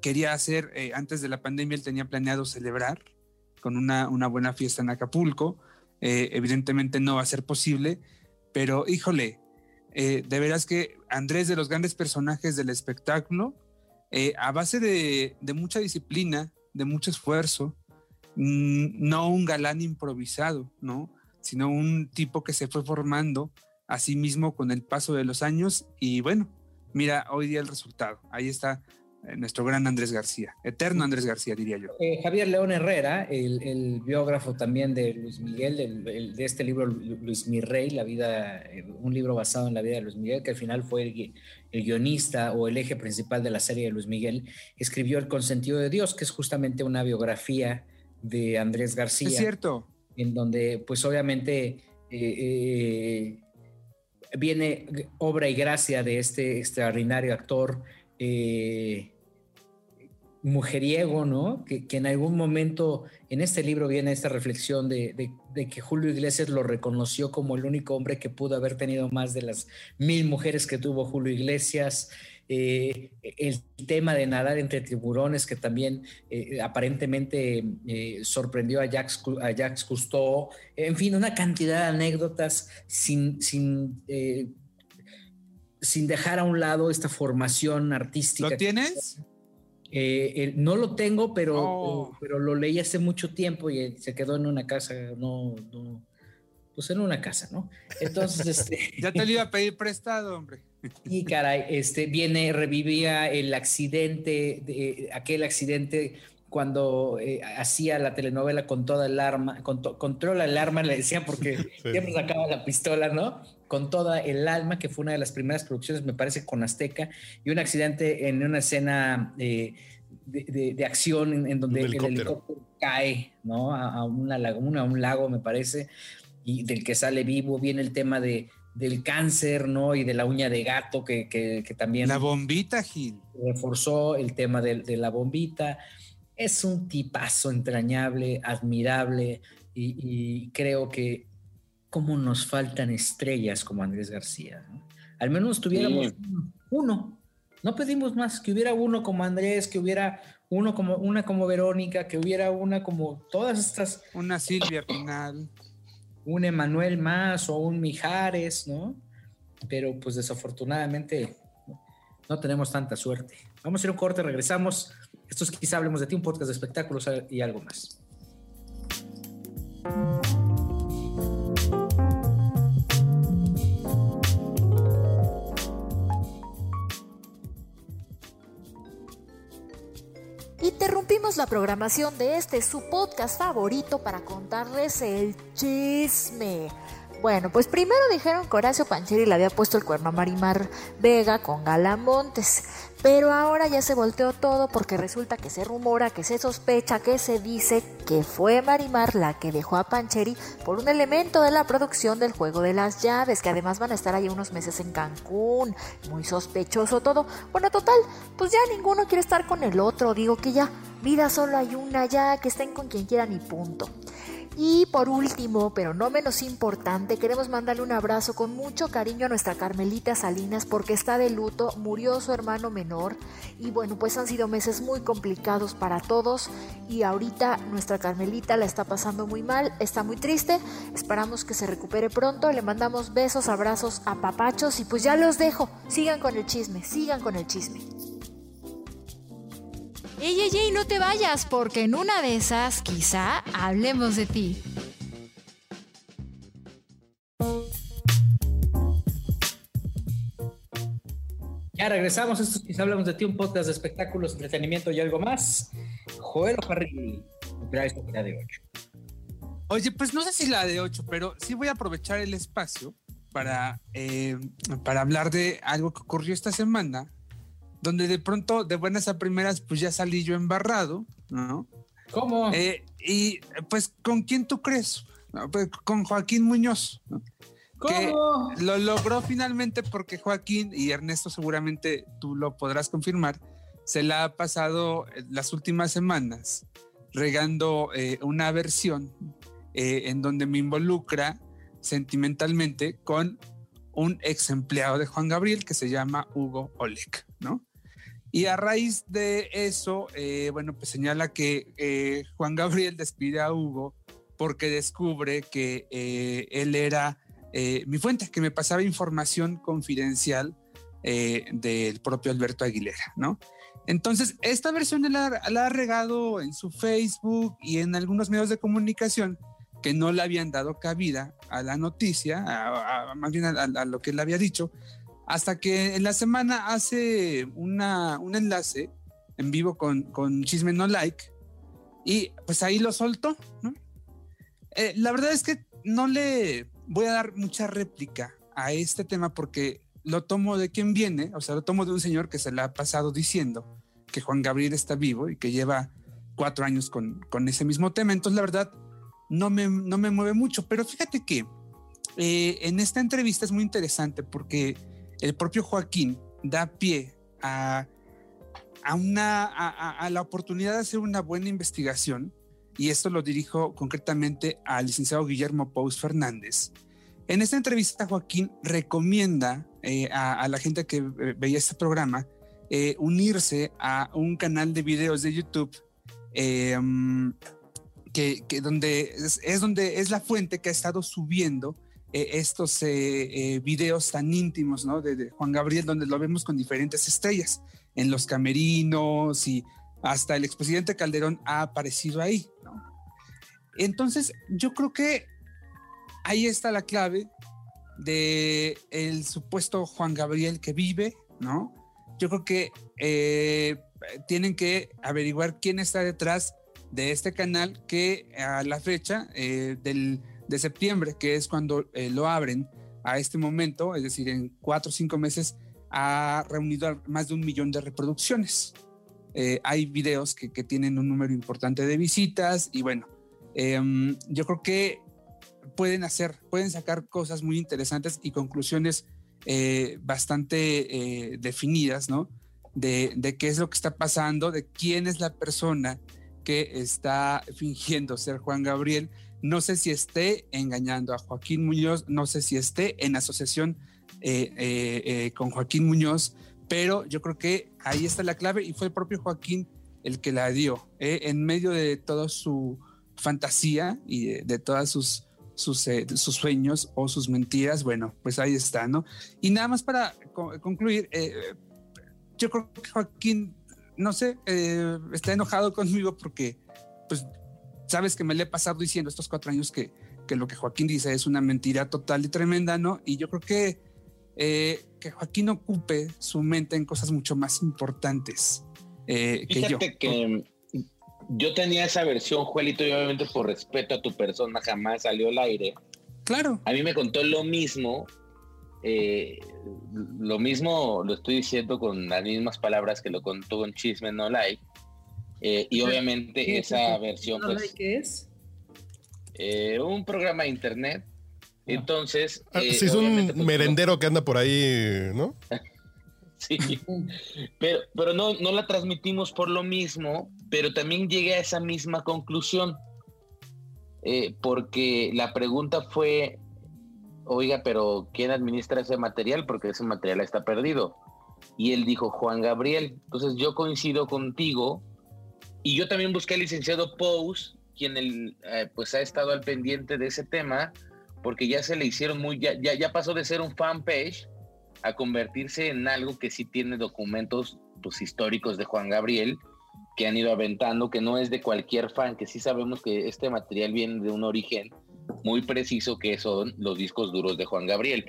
quería hacer, eh, antes de la pandemia, él tenía planeado celebrar con una, una buena fiesta en Acapulco. Eh, evidentemente no va a ser posible, pero híjole, eh, de veras que Andrés, de los grandes personajes del espectáculo, a base de, de, mucha disciplina, de mucho esfuerzo, mm, no un galán improvisado, ¿no? Sino un tipo que se fue formando a sí mismo con el paso de los años y bueno, mira, hoy día el resultado. Ahí está eh, nuestro gran Andrés García, eterno Andrés García, diría yo. Eh, Javier León Herrera, el, biógrafo también de Luis Miguel, de este libro Luis Mirrey, la vida, eh, un libro basado en la vida de Luis Miguel, que al final fue el, guionista o el eje principal de la serie de Luis Miguel, escribió El consentido de Dios, que es justamente una biografía de Andrés García. Es cierto. En donde, pues obviamente, viene obra y gracia de este extraordinario actor eh, mujeriego, ¿no? Que, en algún momento en este libro viene esta reflexión de, que Julio Iglesias lo reconoció como el único hombre que pudo haber tenido más de las mil mujeres que tuvo Julio Iglesias. Eh, el tema de nadar entre tiburones que también eh, aparentemente eh, sorprendió a Jacques, a Jacques Cousteau, en fin, una cantidad de anécdotas sin, sin, sin dejar a un lado esta formación artística. ¿Lo tienes? no lo tengo, pero, Oh. pero lo leí hace mucho tiempo y se quedó en una casa, no, no pues en una casa, ¿no? Entonces, este... ya te lo iba a pedir prestado, hombre. Y caray, este viene, revivía el accidente, de, aquel accidente cuando eh, hacía la telenovela con toda el arma, con to, controla el arma, le decía porque sí. siempre sacaba la pistola, ¿no? Con toda el alma, que fue una de las primeras producciones, me parece, con Azteca, y un accidente en una escena eh, de, de, de, acción en, en donde helicóptero. el helicóptero cae, ¿no? A, a, una laguna, a un lago, me parece, y del que sale vivo, viene el tema de del cáncer, ¿no? Y de la uña de gato, que, que, que también... La bombita, Gil. Reforzó el tema de, de, la bombita. Es un tipazo entrañable, admirable, y, y creo que cómo nos faltan estrellas como Andrés García. ¿no? Al menos tuviéramos sí. uno. No pedimos más, que hubiera uno como Andrés, que hubiera uno como una como Verónica, que hubiera una como todas estas... Una Silvia Pinal un Emanuel más o un Mijares, ¿no? Pero pues desafortunadamente no tenemos tanta suerte. Vamos a ir a un corte, regresamos. Esto es quizá hablemos de ti, un podcast de espectáculos y algo más. La programación de este su podcast favorito para contarles el chisme. Bueno, pues primero dijeron que Horacio Pancheri le había puesto el cuerno a Marimar Vega con Gala Montes, pero ahora ya se volteó todo porque resulta que se rumora, que se sospecha, que se dice que fue Marimar la que dejó a Pancheri por un elemento de la producción del juego de las llaves, que además van a estar ahí unos meses en Cancún, muy sospechoso todo. Bueno, total, pues ya ninguno quiere estar con el otro, digo que ya, vida solo hay una ya, que estén con quien quieran y punto. Y por último, pero no menos importante, queremos mandarle un abrazo con mucho cariño a nuestra Carmelita Salinas porque está de luto, murió su hermano menor y bueno, pues han sido meses muy complicados para todos y ahorita nuestra Carmelita la está pasando muy mal, está muy triste, esperamos que se recupere pronto, le mandamos besos, abrazos, a papachos y pues ya los dejo, sigan con el chisme, sigan con el chisme. Ey, ey, ey, no te vayas, porque en una de esas quizá hablemos de ti. Ya regresamos, esto quizá hablamos de ti, un podcast de espectáculos, entretenimiento y algo más. Joel Ojarri, la de 8. Oye, pues no sé si la de 8, pero sí voy a aprovechar el espacio para, eh, para hablar de algo que ocurrió esta semana donde de pronto, de buenas a primeras, pues ya salí yo embarrado, ¿no? ¿Cómo? Eh, y pues, ¿con quién tú crees? Pues, con Joaquín Muñoz, ¿no? ¿Cómo? Que lo logró finalmente porque Joaquín, y Ernesto seguramente tú lo podrás confirmar, se la ha pasado las últimas semanas regando eh, una versión eh, en donde me involucra sentimentalmente con un ex empleado de Juan Gabriel que se llama Hugo Oleg, ¿no? Y a raíz de eso, eh, bueno, pues señala que eh, Juan Gabriel despide a Hugo porque descubre que eh, él era eh, mi fuente, que me pasaba información confidencial eh, del propio Alberto Aguilera, ¿no? Entonces, esta versión la, la ha regado en su Facebook y en algunos medios de comunicación que no le habían dado cabida a la noticia, a, a, más bien a, a, lo que él había dicho, hasta que en la semana hace una, un enlace en vivo con, con Chisme No Like y pues ahí lo soltó, ¿no? Eh, la verdad es que no le voy a dar mucha réplica a este tema porque lo tomo de quien viene, o sea, lo tomo de un señor que se le ha pasado diciendo que Juan Gabriel está vivo y que lleva cuatro años con, con ese mismo tema. Entonces, la verdad, no me, no me mueve mucho. Pero fíjate que eh, en esta entrevista es muy interesante porque el propio Joaquín da pie a, a, una, a, la oportunidad de hacer una buena investigación y esto lo dirijo concretamente al licenciado Guillermo Pous Fernández. En esta entrevista, Joaquín recomienda eh, a, la gente que eh, veía este programa eh, unirse a un canal de videos de YouTube eh, que, que, donde es, donde es la fuente que ha estado subiendo eh, estos videos tan íntimos ¿no? de, Juan Gabriel, donde lo vemos con diferentes estrellas en los camerinos y hasta el expresidente Calderón ha aparecido ahí. ¿no? Entonces, yo creo que ahí está la clave de el supuesto Juan Gabriel que vive, ¿no? Yo creo que eh, tienen que averiguar quién está detrás de este canal que a la fecha eh, del, de septiembre, que es cuando eh, lo abren a este momento, es decir, en cuatro o cinco meses, ha reunido más de un millón de reproducciones. Eh, hay videos que, tienen un número importante de visitas y bueno, eh, yo creo que pueden hacer, pueden sacar cosas muy interesantes y conclusiones eh, bastante definidas, ¿no? De, qué es lo que está pasando, de quién es la persona que está fingiendo ser Juan Gabriel. No sé si esté engañando a Joaquín Muñoz, no sé si esté en asociación eh, con Joaquín Muñoz, pero yo creo que ahí está la clave y fue el propio Joaquín el que la dio, ¿eh? en medio de toda su fantasía y de, de todas sus, eh, sueños o sus mentiras, bueno, pues ahí está, ¿no? Y nada más para co concluir, eh, yo creo que Joaquín, no sé, eh, está enojado conmigo porque, pues, sabes que me le he pasado diciendo estos cuatro años que, que lo que Joaquín dice es una mentira total y tremenda, ¿no? Y yo creo que eh, que Joaquín ocupe su mente en cosas mucho más importantes eh, que yo. que yo tenía esa versión, Juelito, y obviamente por respeto a tu persona jamás salió al aire. Claro. A mí me contó lo mismo. Eh, lo mismo lo estoy diciendo con las mismas palabras que lo contó en Chisme No Like. Eh, y obviamente ¿Qué esa es versión. Pues, ¿Qué es? Eh, un programa de internet entonces. Ah, eh, sí, es un pues, merendero no... que anda por ahí, ¿no? sí. pero, pero no, no la transmitimos por lo mismo, pero también llegué a esa misma conclusión. Eh, porque la pregunta fue: Oiga, pero ¿quién administra ese material? Porque ese material está perdido. Y él dijo: Juan Gabriel. Entonces yo coincido contigo. Y yo también busqué al licenciado Pous, quien el, eh, pues ha estado al pendiente de ese tema porque ya se le hicieron muy, ya, ya, ya pasó de ser un fanpage a convertirse en algo que sí tiene documentos pues, históricos de Juan Gabriel que han ido aventando, que no es de cualquier fan, que sí sabemos que este material viene de un origen muy preciso que son los discos duros de Juan Gabriel.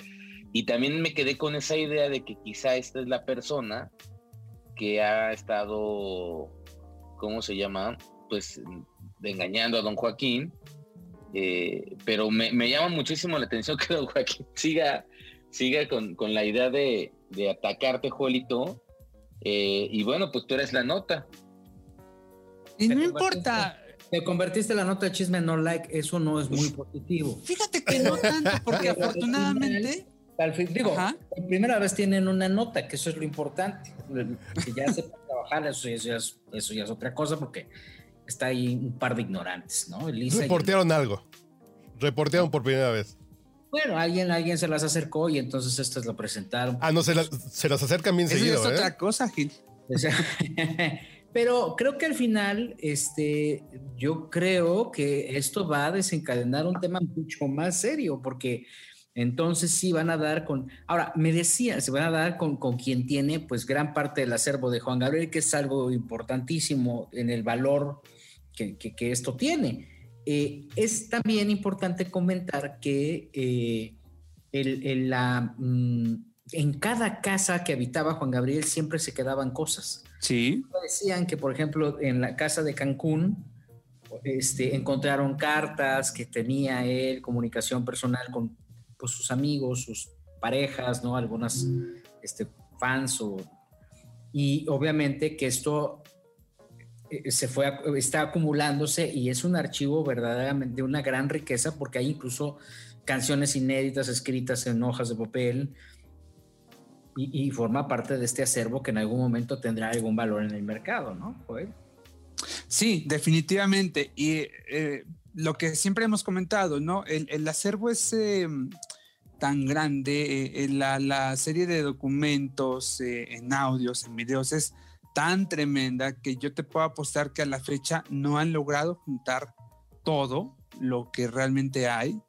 Y también me quedé con esa idea de que quizá esta es la persona que ha estado, ¿cómo se llama? Pues engañando a don Joaquín eh, pero me, me, llama muchísimo la atención que don Joaquín siga, siga con, con la idea de, de atacarte, Juelito. Eh, y bueno, pues tú eres la nota. Y no importa. Te convertiste la nota de chisme no like, eso no es muy positivo. Fíjate que no tanto, porque afortunadamente. Al fin, digo, por primera vez tienen una nota, que eso es lo importante. Que ya sepan trabajar, eso, eso, ya es, eso ya es otra cosa, porque está ahí un par de ignorantes, ¿no? Elisa Reportearon y... algo. Reportearon por primera vez. Bueno, alguien, alguien se las acercó y entonces estas lo presentaron. Ah, no, se las, se las acercan bien Eso seguido. es ¿eh? otra cosa, Gil. O sea, pero creo que al final, este, yo creo que esto va a desencadenar un tema mucho más serio, porque entonces sí van a dar con, ahora me decía, se van a dar con, con quien tiene pues gran parte del acervo de Juan Gabriel, que es algo importantísimo en el valor que, que, que esto tiene. Eh, es también importante comentar que eh, el, el, la, mm, en cada casa que habitaba Juan Gabriel siempre se quedaban cosas. Sí. Decían que, por ejemplo, en la casa de Cancún, este, encontraron cartas que tenía él, comunicación personal con pues, sus amigos, sus parejas, ¿no? Algunas este, fans o, y obviamente que esto eh, se fue, está acumulándose y es un archivo verdaderamente de una gran riqueza porque hay incluso canciones inéditas escritas en hojas de papel y, forma parte de este acervo que en algún momento tendrá algún valor en el mercado, ¿no? Joel? Sí, definitivamente. Y eh, lo que siempre hemos comentado, ¿no? El, acervo es eh, tan grande, eh, la, la, serie de documentos en audios, en videos es tan tremenda que yo te puedo apostar que a la fecha no han logrado juntar todo lo que realmente hay.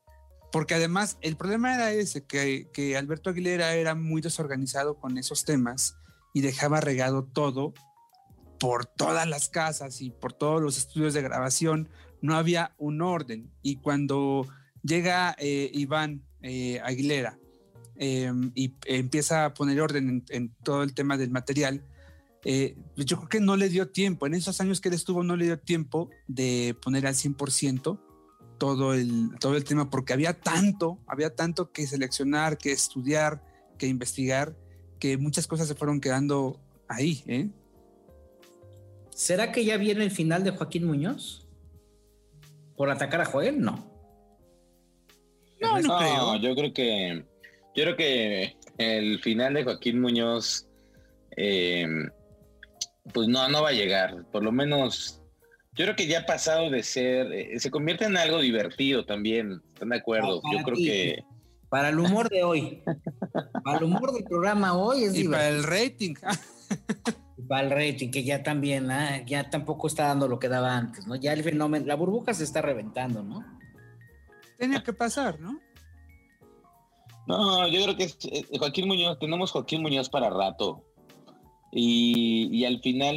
Porque además el problema era ese, que, que Alberto Aguilera era muy desorganizado con esos temas y dejaba regado todo por todas las casas y por todos los estudios de grabación. No había un orden. Y cuando llega eh, Iván eh, Aguilera eh, y empieza a poner orden en, todo el tema del material, eh, yo creo que no le dio tiempo, en esos años que él estuvo no le dio tiempo de poner al 100% todo el, todo el tema, porque había tanto, había tanto que seleccionar, que estudiar, que investigar, que muchas cosas se fueron quedando ahí. ¿Será que ya viene el final de Joaquín Muñoz? ¿Por atacar a Joel? No. No, no, no creo. Yo creo que, yo creo que el final de Joaquín Muñoz eh, pues no, no va a llegar. Por lo menos, yo creo que ya ha pasado de ser, eh, se convierte en algo divertido también. ¿Están de acuerdo? No, yo creo ti, que. Para el humor de hoy. para el humor del programa hoy es y divertido. para el rating. para el rating, que ya también, ¿eh? ya tampoco está dando lo que daba antes, ¿no? Ya el fenómeno, la burbuja se está reventando, ¿no? Tenía que pasar, ¿no? No, yo creo que es, eh, Joaquín Muñoz, tenemos Joaquín Muñoz para rato. Y, y, al final,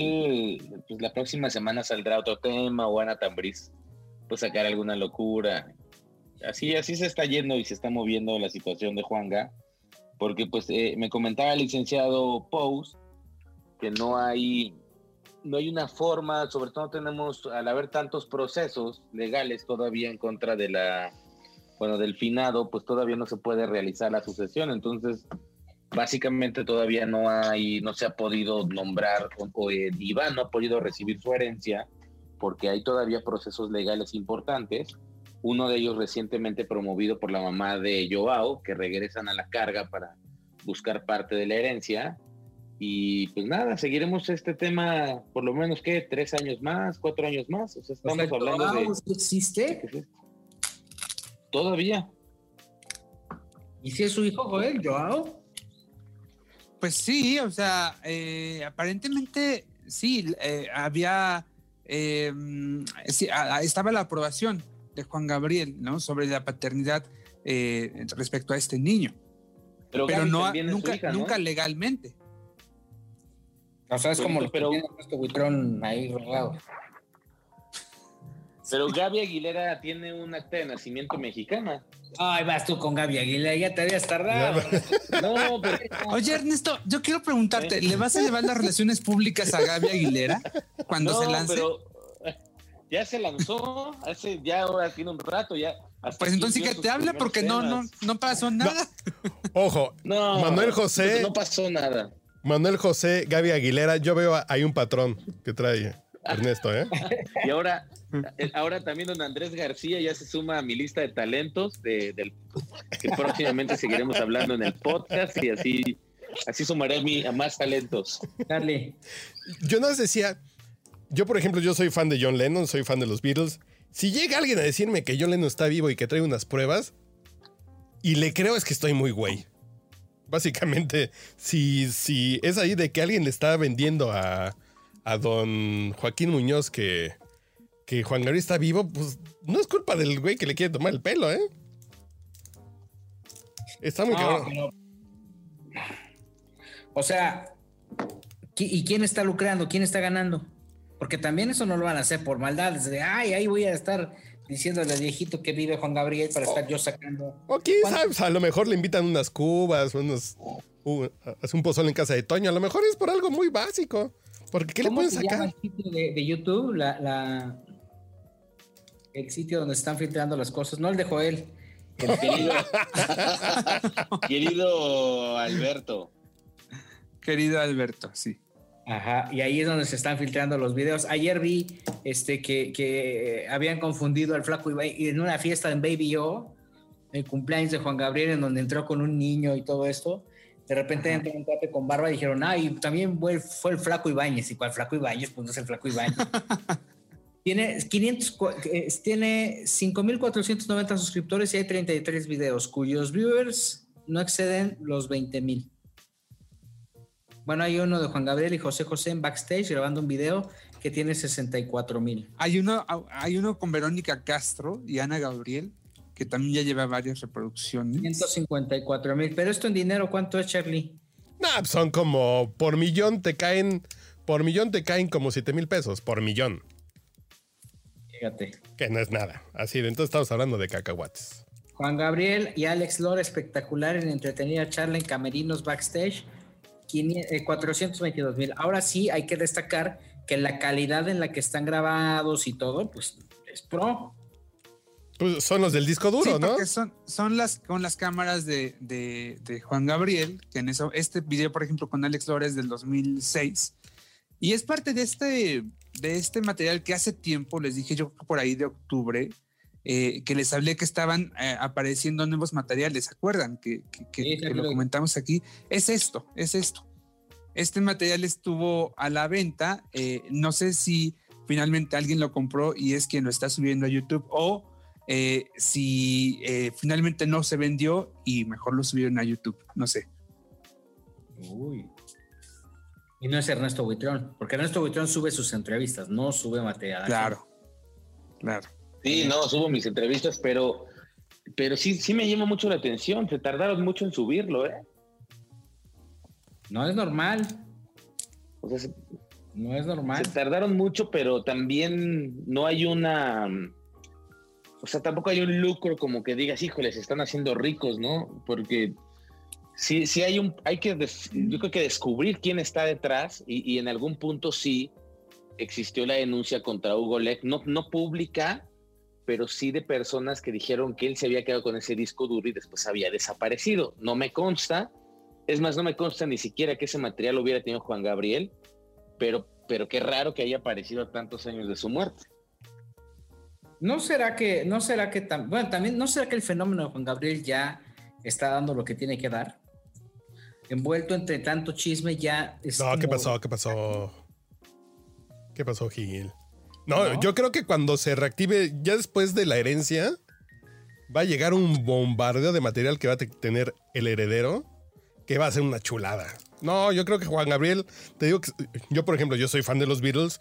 pues la próxima semana saldrá otro tema o Ana Tambriz pues sacar alguna locura. Así, así se está yendo y se está moviendo la situación de Juanga, porque pues eh, me comentaba el licenciado Pous que no hay, no hay una forma, sobre todo tenemos, al haber tantos procesos legales todavía en contra de la, bueno, del finado, pues todavía no se puede realizar la sucesión, entonces básicamente todavía no hay, no se ha podido nombrar, o, eh, Iván no ha podido recibir su herencia, porque hay todavía procesos legales importantes. Uno de ellos recientemente promovido por la mamá de Joao, que regresan a la carga para buscar parte de la herencia. Y pues nada, seguiremos este tema por lo menos, ¿qué? ¿Tres años más? ¿Cuatro años más? O sea, estamos o sea, hablando de... ¿Existe? Todavía. ¿Y si es su hijo Joel, Joao? Pues sí, o sea, eh, aparentemente sí, eh, había, eh, sí, estaba la aprobación de Juan Gabriel, ¿no? Sobre la paternidad eh, respecto a este niño. Pero, pero no, nunca, hija, ¿no? nunca legalmente. O sea, es como los pero- que puesto buitrón ahí regado. Pero Gaby Aguilera tiene un acta de nacimiento mexicana. Ay, vas tú con Gaby Aguilera, ya te habías tardado. No, pero Oye, Ernesto, yo quiero preguntarte, ¿le vas a llevar las relaciones públicas a Gaby Aguilera cuando no, se lance? pero eh, ya se lanzó, hace ya ahora tiene un rato, ya. hasta Pues entonces sí que te hable primeros porque no, no, no pasó nada. Ojo, No, Manuel José. No pasó nada. Manuel José, Gaby Aguilera, yo veo ahí un patrón que trae Ernesto, ¿eh? Y ahora, eh, ahora también don Andrés García ya se suma a mi lista de talentos de, del, que próximamente seguiremos hablando en el podcast y así, así sumaré a, mí, a más talentos. Dale. Yo no les decía, yo por ejemplo, yo soy fan de John Lennon, soy fan de los Beatles. Si llega alguien a decirme que John Lennon está vivo y que trae unas pruebas, y le creo es que estoy muy güey. Básicamente, si, si es ahí de que alguien le está vendiendo a, a don Joaquín Muñoz que, que Juan Gabriel está vivo, pues no es culpa del güey que le quiere tomar el pelo, ¿eh? Está muy No, cabrón. pero- O sea, ¿qui- ¿y quién está lucrando? ¿Quién está ganando? Porque también eso no lo van a hacer por maldades de, ay, ahí voy a estar diciéndole al viejito que vive Juan Gabriel para estar yo sacando. O quién sabe, a lo mejor le invitan unas cubas, unos. uh, hace un pozole en casa de Toño. A lo mejor es por algo muy básico. Porque ¿qué le ¿Cómo pueden se llama sacar? el sitio de, de YouTube? La, la- el sitio donde están filtrando las cosas, no el de Joel. El Querido, querido Alberto. Querido Alberto, sí. Ajá, y ahí es donde se están filtrando los videos. Ayer vi este, que, que habían confundido al flaco Ibai en una fiesta en Baby O, el cumpleaños de Juan Gabriel, en donde entró con un niño y todo esto. De repente entró un cuate con barba y dijeron, ah, y también fue el, fue el flaco Ibáñez. ¿Y cuál flaco Ibáñez? Pues no es el flaco Ibáñez. tiene 500, cu- eh, tiene 5.490 suscriptores y hay 33 videos, cuyos viewers no exceden los 20.000. Bueno, hay uno de Juan Gabriel y José José en backstage grabando un video que tiene 64 mil. Hay uno, hay uno con Verónica Castro y Ana Gabriel, que también ya lleva varias reproducciones. 154 mil. Pero esto en dinero, ¿cuánto es, Charlie? Nah, pues son como por millón te caen. Por millón te caen como 7 mil pesos. Por millón. Fíjate. Que no es nada. Así de entonces estamos hablando de cacahuates. Juan Gabriel y Alex Lora, espectacular en entretenida charla en camerinos backstage. 500, eh, 422 mil. Ahora sí hay que destacar que la calidad en la que están grabados y todo, pues es pro. Pues son los del disco duro, Sí, ¿no? porque son, son las con las cámaras de, de- de Juan Gabriel, que en eso, este video, por ejemplo, con Alex Lora es del 2006. Y es parte de este, de este material que hace tiempo, les dije yo creo que por ahí de octubre, eh, que les hablé que estaban eh, apareciendo nuevos materiales, ¿se acuerdan? Que, que- que- Sí, sí, que lo comentamos aquí. Es esto, es esto. Este material estuvo a la venta. eh, no sé si finalmente alguien lo compró y es quien lo está subiendo a YouTube o si finalmente no se vendió y mejor lo subieron a YouTube. No sé. Uy. Y no es Ernesto Buitrón, porque Ernesto Buitrón sube sus entrevistas, no sube material. Claro, claro. Sí, no, subo mis entrevistas, pero, pero sí, sí me llama mucho la atención. Se tardaron mucho en subirlo, ¿eh? No es normal. O sea, se, No es normal. se tardaron mucho, pero también no hay una. O sea, tampoco hay un lucro como que digas, híjole, se están haciendo ricos, ¿no? Porque sí, sí hay un. Hay que. des- yo creo que descubrir quién está detrás y, y en algún punto sí existió la denuncia contra Hugo Leck, no, no pública, pero sí de personas que dijeron que él se había quedado con ese disco duro y después había desaparecido. No me consta, es más, no me consta ni siquiera que ese material lo hubiera tenido Juan Gabriel, pero, pero qué raro que haya aparecido a tantos años de su muerte. ¿No será que, no será que, tam- bueno, también, no será que el fenómeno de Juan Gabriel ya está dando lo que tiene que dar? Envuelto entre tanto chisme ya. es No, ¿qué pasó? ¿Qué pasó? ¿Qué pasó, Gil? No, ¿No? yo creo que cuando se reactive, ya después de la herencia, va a llegar un bombardeo de material que va a te- tener el heredero, que va a ser una chulada. No, yo creo que Juan Gabriel, te digo que yo, por ejemplo, yo soy fan de los Beatles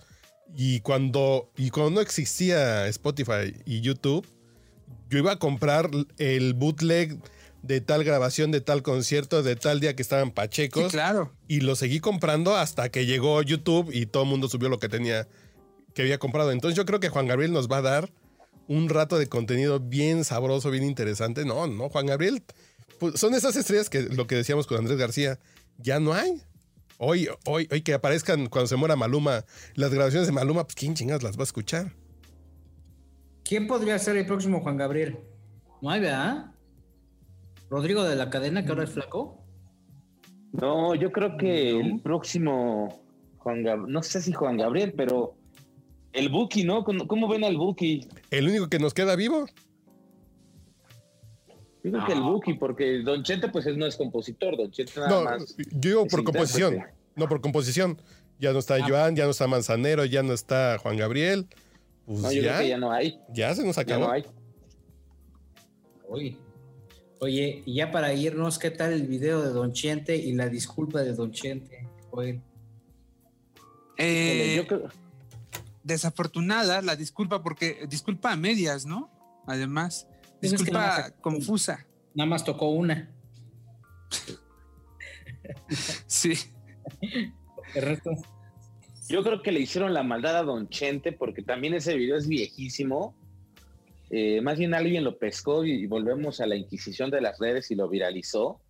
y cuando, y cuando no existía Spotify y YouTube, yo iba a comprar el bootleg de tal grabación, de tal concierto, de tal día que estaban pachecos. Sí, claro. Y lo seguí comprando hasta que llegó YouTube y todo el mundo subió lo que tenía, que había comprado. Entonces yo creo que Juan Gabriel nos va a dar un rato de contenido bien sabroso, bien interesante. No, no, Juan Gabriel, pues, son esas estrellas que lo que decíamos con Andrés García, ya no hay. Hoy, hoy, hoy que aparezcan cuando se muera Maluma, las grabaciones de Maluma, pues quién chingas las va a escuchar. ¿Quién podría ser el próximo Juan Gabriel? No hay, ¿verdad? Rodrigo de la cadena, que ahora es flaco. No, yo creo que el próximo Juan Gab- no sé si Juan Gabriel, pero el Buki, ¿no? ¿Cómo, cómo ven al Buki? El único que nos queda vivo. Yo creo que el Buki, porque Don Chente pues no es compositor, Don Chente nada No, más. yo digo por composición. intérprete. No, por composición. Ya no está Ah. Joan, ya no está Manzanero, ya no está Juan Gabriel. Pues No, yo ya, creo que ya no hay. ya se nos Ya acabó. no hay. Oye, y ya para irnos, ¿qué tal el video de Don Chente y la disculpa de Don Chente? Oye. Eh, Yo creo- desafortunada la disculpa porque disculpa a medias, ¿no? Además, es que nada disculpa más- confusa. Nada más tocó una. Sí. El resto. Yo creo que le hicieron la maldad a Don Chente porque también ese video es viejísimo. Eh, más bien alguien lo pescó y, y volvemos a la inquisición de las redes y lo viralizó.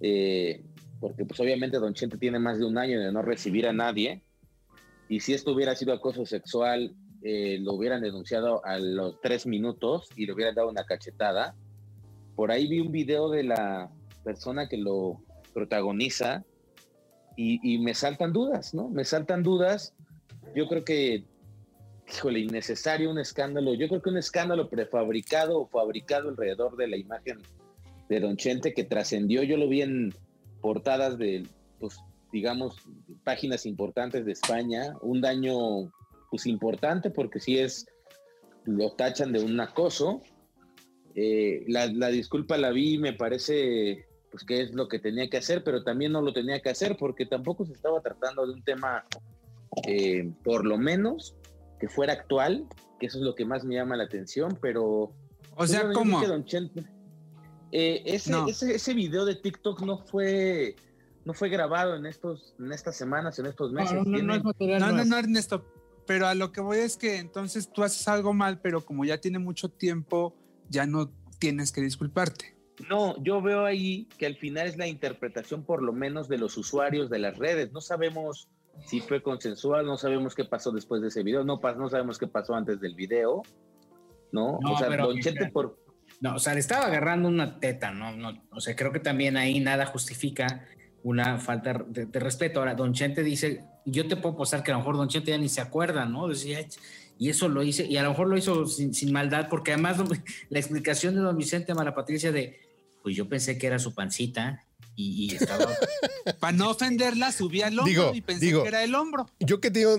Eh, porque pues obviamente Don Chente tiene más de un año de no recibir a nadie. Y si esto hubiera sido acoso sexual, eh, lo hubieran denunciado a los tres minutos y le hubieran dado una cachetada. Por ahí vi un video de la persona que lo protagoniza y, me saltan dudas, ¿no? Me saltan dudas. Yo creo que, híjole, innecesario un escándalo. Yo creo que un escándalo prefabricado o fabricado alrededor de la imagen de Don Chente que trascendió. Yo lo vi en portadas de, pues, digamos, páginas importantes de España. Un daño, pues, importante porque sí es, lo tachan de un acoso. Eh, la, la disculpa la vi, me parece pues qué es lo que tenía que hacer, pero también no lo tenía que hacer porque tampoco se estaba tratando de un tema, eh, por lo menos, que fuera actual, que eso es lo que más me llama la atención, pero... O sea, yo ¿cómo? que eh, ese, No. ese, ese video de TikTok no fue, no fue grabado en, estos, en estas semanas, en estos meses. no, no, Tiene- no es material No, no, nuevo. no, Ernesto. Pero a lo que voy es que entonces tú haces algo mal, pero como ya tiene mucho tiempo, ya no tienes que disculparte. No, yo veo ahí que al final es la interpretación por lo menos de los usuarios de las redes. No sabemos si fue consensual, no sabemos qué pasó después de ese video, no, no sabemos qué pasó antes del video, ¿no? No, o sea, pero- Don Chente por... No, o sea, le estaba agarrando una teta, ¿no? no o sea, creo que también ahí nada justifica una falta de, de respeto. Ahora, Don Chente dice, yo te puedo posar que a lo mejor Don Chente ya ni se acuerda, ¿no? Decía, "Ay, y eso lo hice, y a lo mejor lo hizo sin, sin maldad, porque además don- la explicación de Don Vicente Mara Patricia de, pues yo pensé que era su pancita y, y estaba... Para no ofenderla, subí al hombro Digo, y pensé digo. que era el hombro. Yo que tengo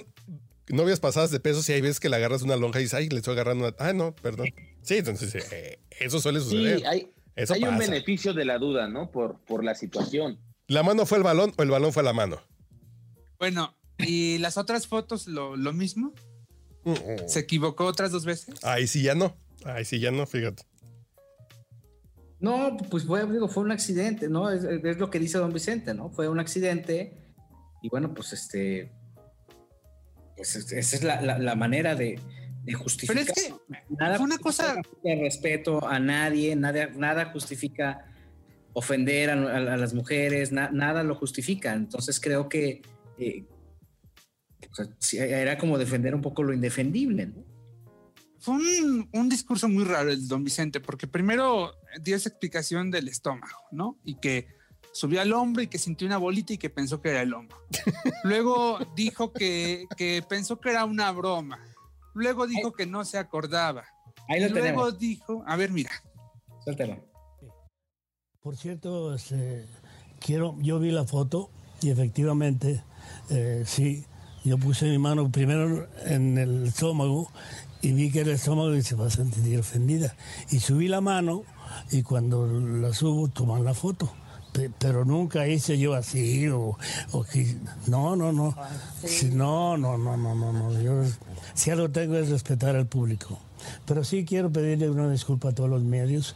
novias pasadas de peso, si hay veces que le agarras una lonja y dices, ay, le estoy agarrando una. Ah, no, perdón. Sí, entonces eh, eso suele Sí, suceder. hay, Eso hay un beneficio de la duda, ¿no? Por, por la situación. ¿La mano fue el balón o el balón fue la mano? Bueno, ¿y las otras fotos lo, lo mismo? ¿Se equivocó otras dos veces? Ahí sí ya no. Ahí sí ya no, fíjate. No, pues fue, digo, fue un accidente, ¿no? Es, es lo que dice don Vicente, ¿no? Fue un accidente y bueno, pues este, pues es- esa es la, la- la manera de, de justificar. Pero es que nada fue una cosa- de respeto a nadie, nada, nada justifica ofender a, a- a las mujeres, na- nada lo justifica. Entonces creo que eh, era como defender un poco lo indefendible, ¿no? Fue un, un discurso muy raro el don Vicente, porque primero dio esa explicación del estómago, ¿no? Y que subió al hombro y que sintió una bolita y que pensó que era el hombro. Luego dijo que, que pensó que era una broma. Luego dijo que no se acordaba. Ahí lo Y Luego tenemos. dijo, a ver, mira. Suéltalo. Por cierto, este, quiero, yo vi la foto y efectivamente, eh, sí, yo puse mi mano primero en el estómago y vi que era el estómago y se va a sentir ofendida. Y subí la mano y cuando la subo toman la foto. Pe- Pero nunca hice yo así o, o que- no, no, no. Sí, no, no, no, no, no, no. Yo si algo tengo es respetar al público. Pero sí quiero pedirle una disculpa a todos los medios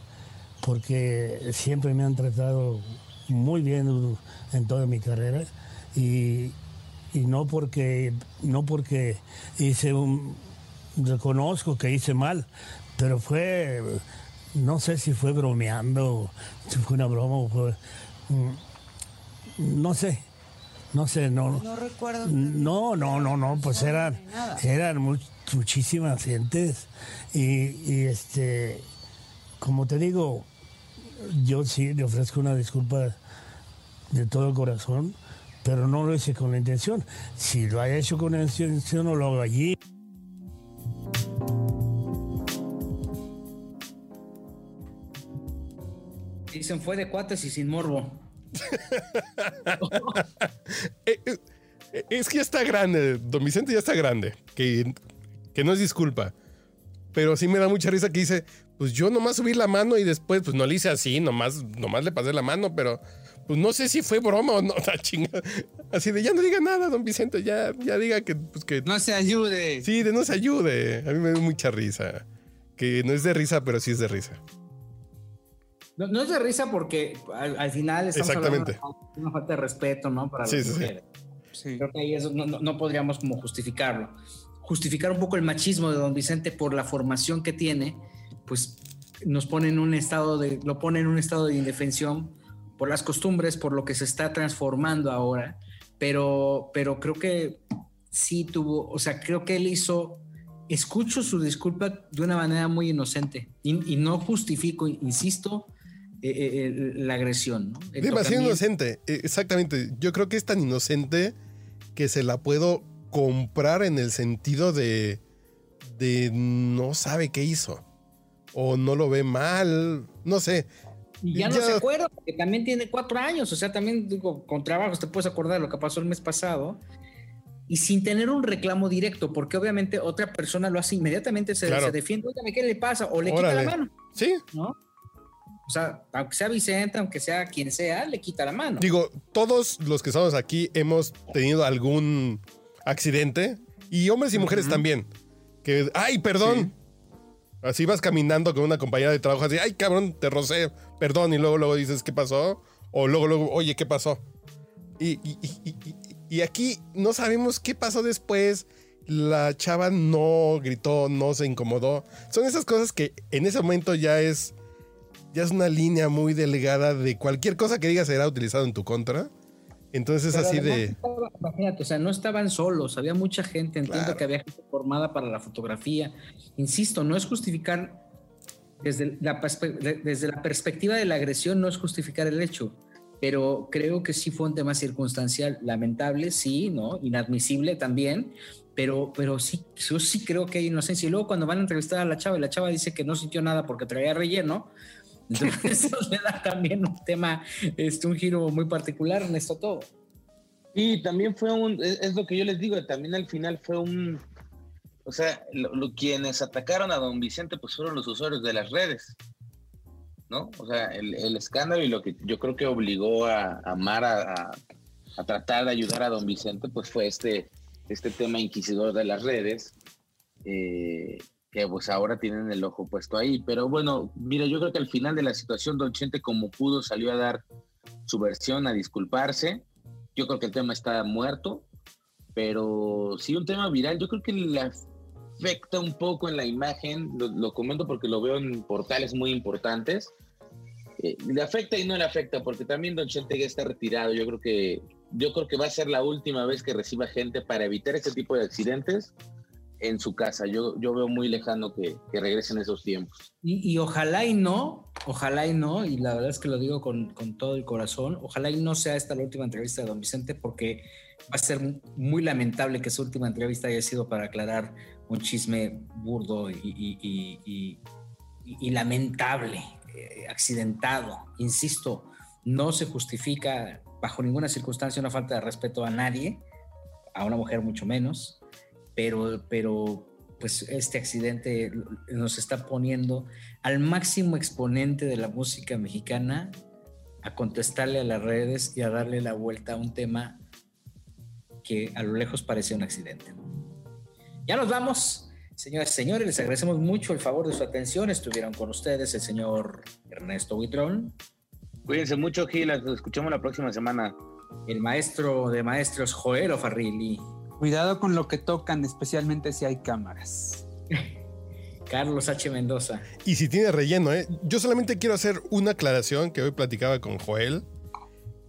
porque siempre me han tratado muy bien en toda mi carrera y, y no porque no porque hice un reconozco que hice mal pero fue no sé si fue bromeando si fue una broma o fue mm, no sé no sé no No recuerdo. no no no no pues eran eran much- muchísimas gentes y, y este como te digo yo sí le ofrezco una disculpa de todo corazón, pero no lo hice con la intención. Si lo haya hecho con la intención, no lo hago allí. Dicen fue de cuates y sin morbo. Eh, eh, Es que ya está grande, don Vicente ya está grande, que, que no es disculpa. Pero sí me da mucha risa que dice, pues yo nomás subí la mano y después, pues no le hice así, nomás, nomás le pasé la mano, pero pues no sé si fue broma o no, la chinga. Así de ya no diga nada, don Vicente, ya, ya diga que, pues que. No se ayude. Sí, de no se ayude. A mí me da mucha risa. Que no es de risa, pero sí es de risa. No, no es de risa porque al, al final estamos Exactamente. hablando de una falta de respeto, ¿no? Para Sí, las sí, sí. mujeres. Creo que ahí eso no, no- no podríamos como justificarlo. Justificar un poco el machismo de don Vicente por la formación que tiene, pues nos pone en un estado de, lo pone en un estado de indefensión por las costumbres, por lo que se está transformando ahora, pero, pero creo que sí tuvo, o sea, creo que él hizo, escucho su disculpa de una manera muy inocente y, y no justifico, insisto, eh, eh, eh, la agresión. ¿no? Demasiado inocente. Exactamente. Yo creo que es tan inocente que se la puedo comprar en el sentido de, de no sabe qué hizo. O no lo ve mal. No sé. Y ya, no se acuerda, porque también tiene cuatro años, o sea, también digo, con trabajos te puedes acordar de lo que pasó el mes pasado, y sin tener un reclamo directo, porque obviamente otra persona lo hace inmediatamente, se, Claro. se defiende, "Óigame, ¿qué le pasa? O le quita la mano, Sí. ¿no? O sea, aunque sea Vicente, aunque sea quien sea, le quita la mano. Digo, todos los que estamos aquí hemos tenido algún accidente. Y hombres y mujeres también. Que, ay, perdón. Así vas caminando con una compañera de trabajo así, ay, cabrón, te rocé, perdón. Y luego, luego dices, ¿qué pasó? O luego, luego, oye, ¿qué pasó? Y, y- y- y- y- y aquí no sabemos qué pasó después. La chava no gritó, no se incomodó. Son esas cosas que en ese momento ya es, ya es una línea muy delgada de cualquier cosa que digas será utilizado en tu contra. Entonces es Pero así de... estaba- imagínate, o sea, no estaban solos, había mucha gente, entiendo que había gente formada para la fotografía. Insisto, no es justificar desde la, desde la perspectiva de la agresión, no es justificar el hecho, pero creo que sí fue un tema circunstancial, lamentable, sí, ¿no? Inadmisible también, pero, pero sí, yo sí creo que hay inocencia. Y luego cuando van a entrevistar a la chava y la chava dice que no sintió nada porque traía relleno, entonces eso le da también un tema, este, un giro muy particular en esto todo. Y también fue un, es, lo que yo les digo, también al final fue un, o sea, lo- lo- quienes atacaron a don Vicente pues fueron los usuarios de las redes, ¿no? O sea, el, el escándalo y lo que yo creo que obligó a, a Mar a, a- a tratar de ayudar a don Vicente pues fue este, este tema inquisidor de las redes, eh, que pues ahora tienen el ojo puesto ahí. Pero bueno, mira, yo creo que al final de la situación don Chente como pudo salió a dar su versión, a disculparse. Yo creo que el tema está muerto, pero sí un tema viral, yo creo que le afecta un poco en la imagen, lo, lo comento porque lo veo en portales muy importantes. Eh, le afecta y no le afecta, porque también Don Chente ya está retirado. Yo creo que yo creo que va a ser la última vez que reciba gente para evitar este tipo de accidentes en su casa. Yo, yo veo muy lejano que, que regresen esos tiempos. Y, ojalá y no, ojalá y no, y la verdad es que lo digo con, con todo el corazón, ojalá y no sea esta la última entrevista de don Vicente porque va a ser muy lamentable que su última entrevista haya sido para aclarar un chisme burdo y- y lamentable, eh, accidentado. Insisto, no se justifica bajo ninguna circunstancia una falta de respeto a nadie, a una mujer mucho menos, pero, pero pues este accidente nos está poniendo al máximo exponente de la música mexicana a contestarle a las redes y a darle la vuelta a un tema que a lo lejos parecía un accidente. Ya nos vamos. Señoras y señores, les agradecemos mucho el favor de su atención. Estuvieron con ustedes el señor Ernesto Huitrón. Cuídense mucho, Gil. Nos escuchamos la próxima semana. El maestro de maestros, Joel Farrilli. Cuidado con lo que tocan, especialmente si hay cámaras. Carlos H. Mendoza. Y si tiene relleno, ¿eh? Yo solamente quiero hacer una aclaración que hoy platicaba con Joel.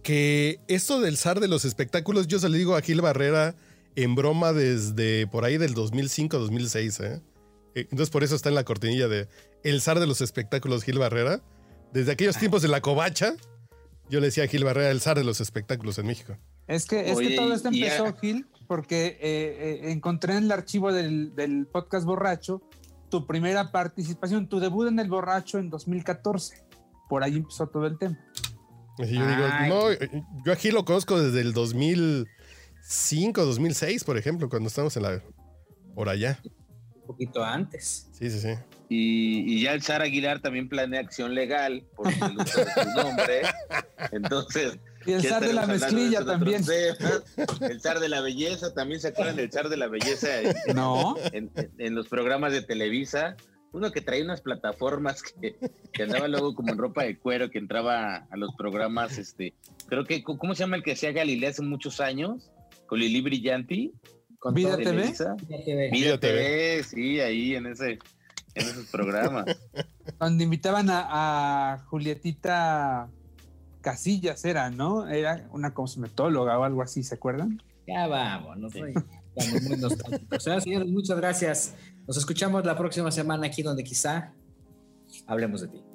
Que esto del zar de los espectáculos, yo se lo digo a Gil Barrera en broma desde por ahí del 2005-2006, ¿eh? Eh, Entonces por eso está en la cortinilla de El zar de los espectáculos Gil Barrera. Desde aquellos tiempos de la covacha, yo le decía a Gil Barrera el zar de los espectáculos en México. Es que, es Oye, que todo esto empezó, a- Gil, porque eh, eh, encontré en el archivo del, del podcast Borracho tu primera participación, tu debut en el Borracho en 2014. Por ahí empezó todo el tema. Y yo digo, Ay. no, eh, yo aquí lo conozco desde el 2005, 2006, por ejemplo, cuando estamos en la... por allá. poquito antes. Sí, sí, sí. Y, y ya el Zar Aguilar también planea acción legal por el uso de su nombre. Entonces. Y el zar de la mezclilla también. temas. El zar de la belleza, también se acuerdan del zar de la belleza en, No. en, en los programas de Televisa. Uno que traía unas plataformas que, que andaba luego como en ropa de cuero, que entraba a los programas, este, creo que, ¿cómo se llama el que hacía Galilea hace muchos años? Con Lili Brillanti. Con Vida TV. Televisa. Vida TV. Vida TV. Sí, ahí en ese, en esos programas. Cuando invitaban a, a Julietita Casillas, era, ¿no? Era una cosmetóloga o algo así, ¿se acuerdan? Ya vamos, no soy muy nostálgicos. O sea, señores, muchas gracias. Nos escuchamos la próxima semana aquí donde quizá hablemos de ti.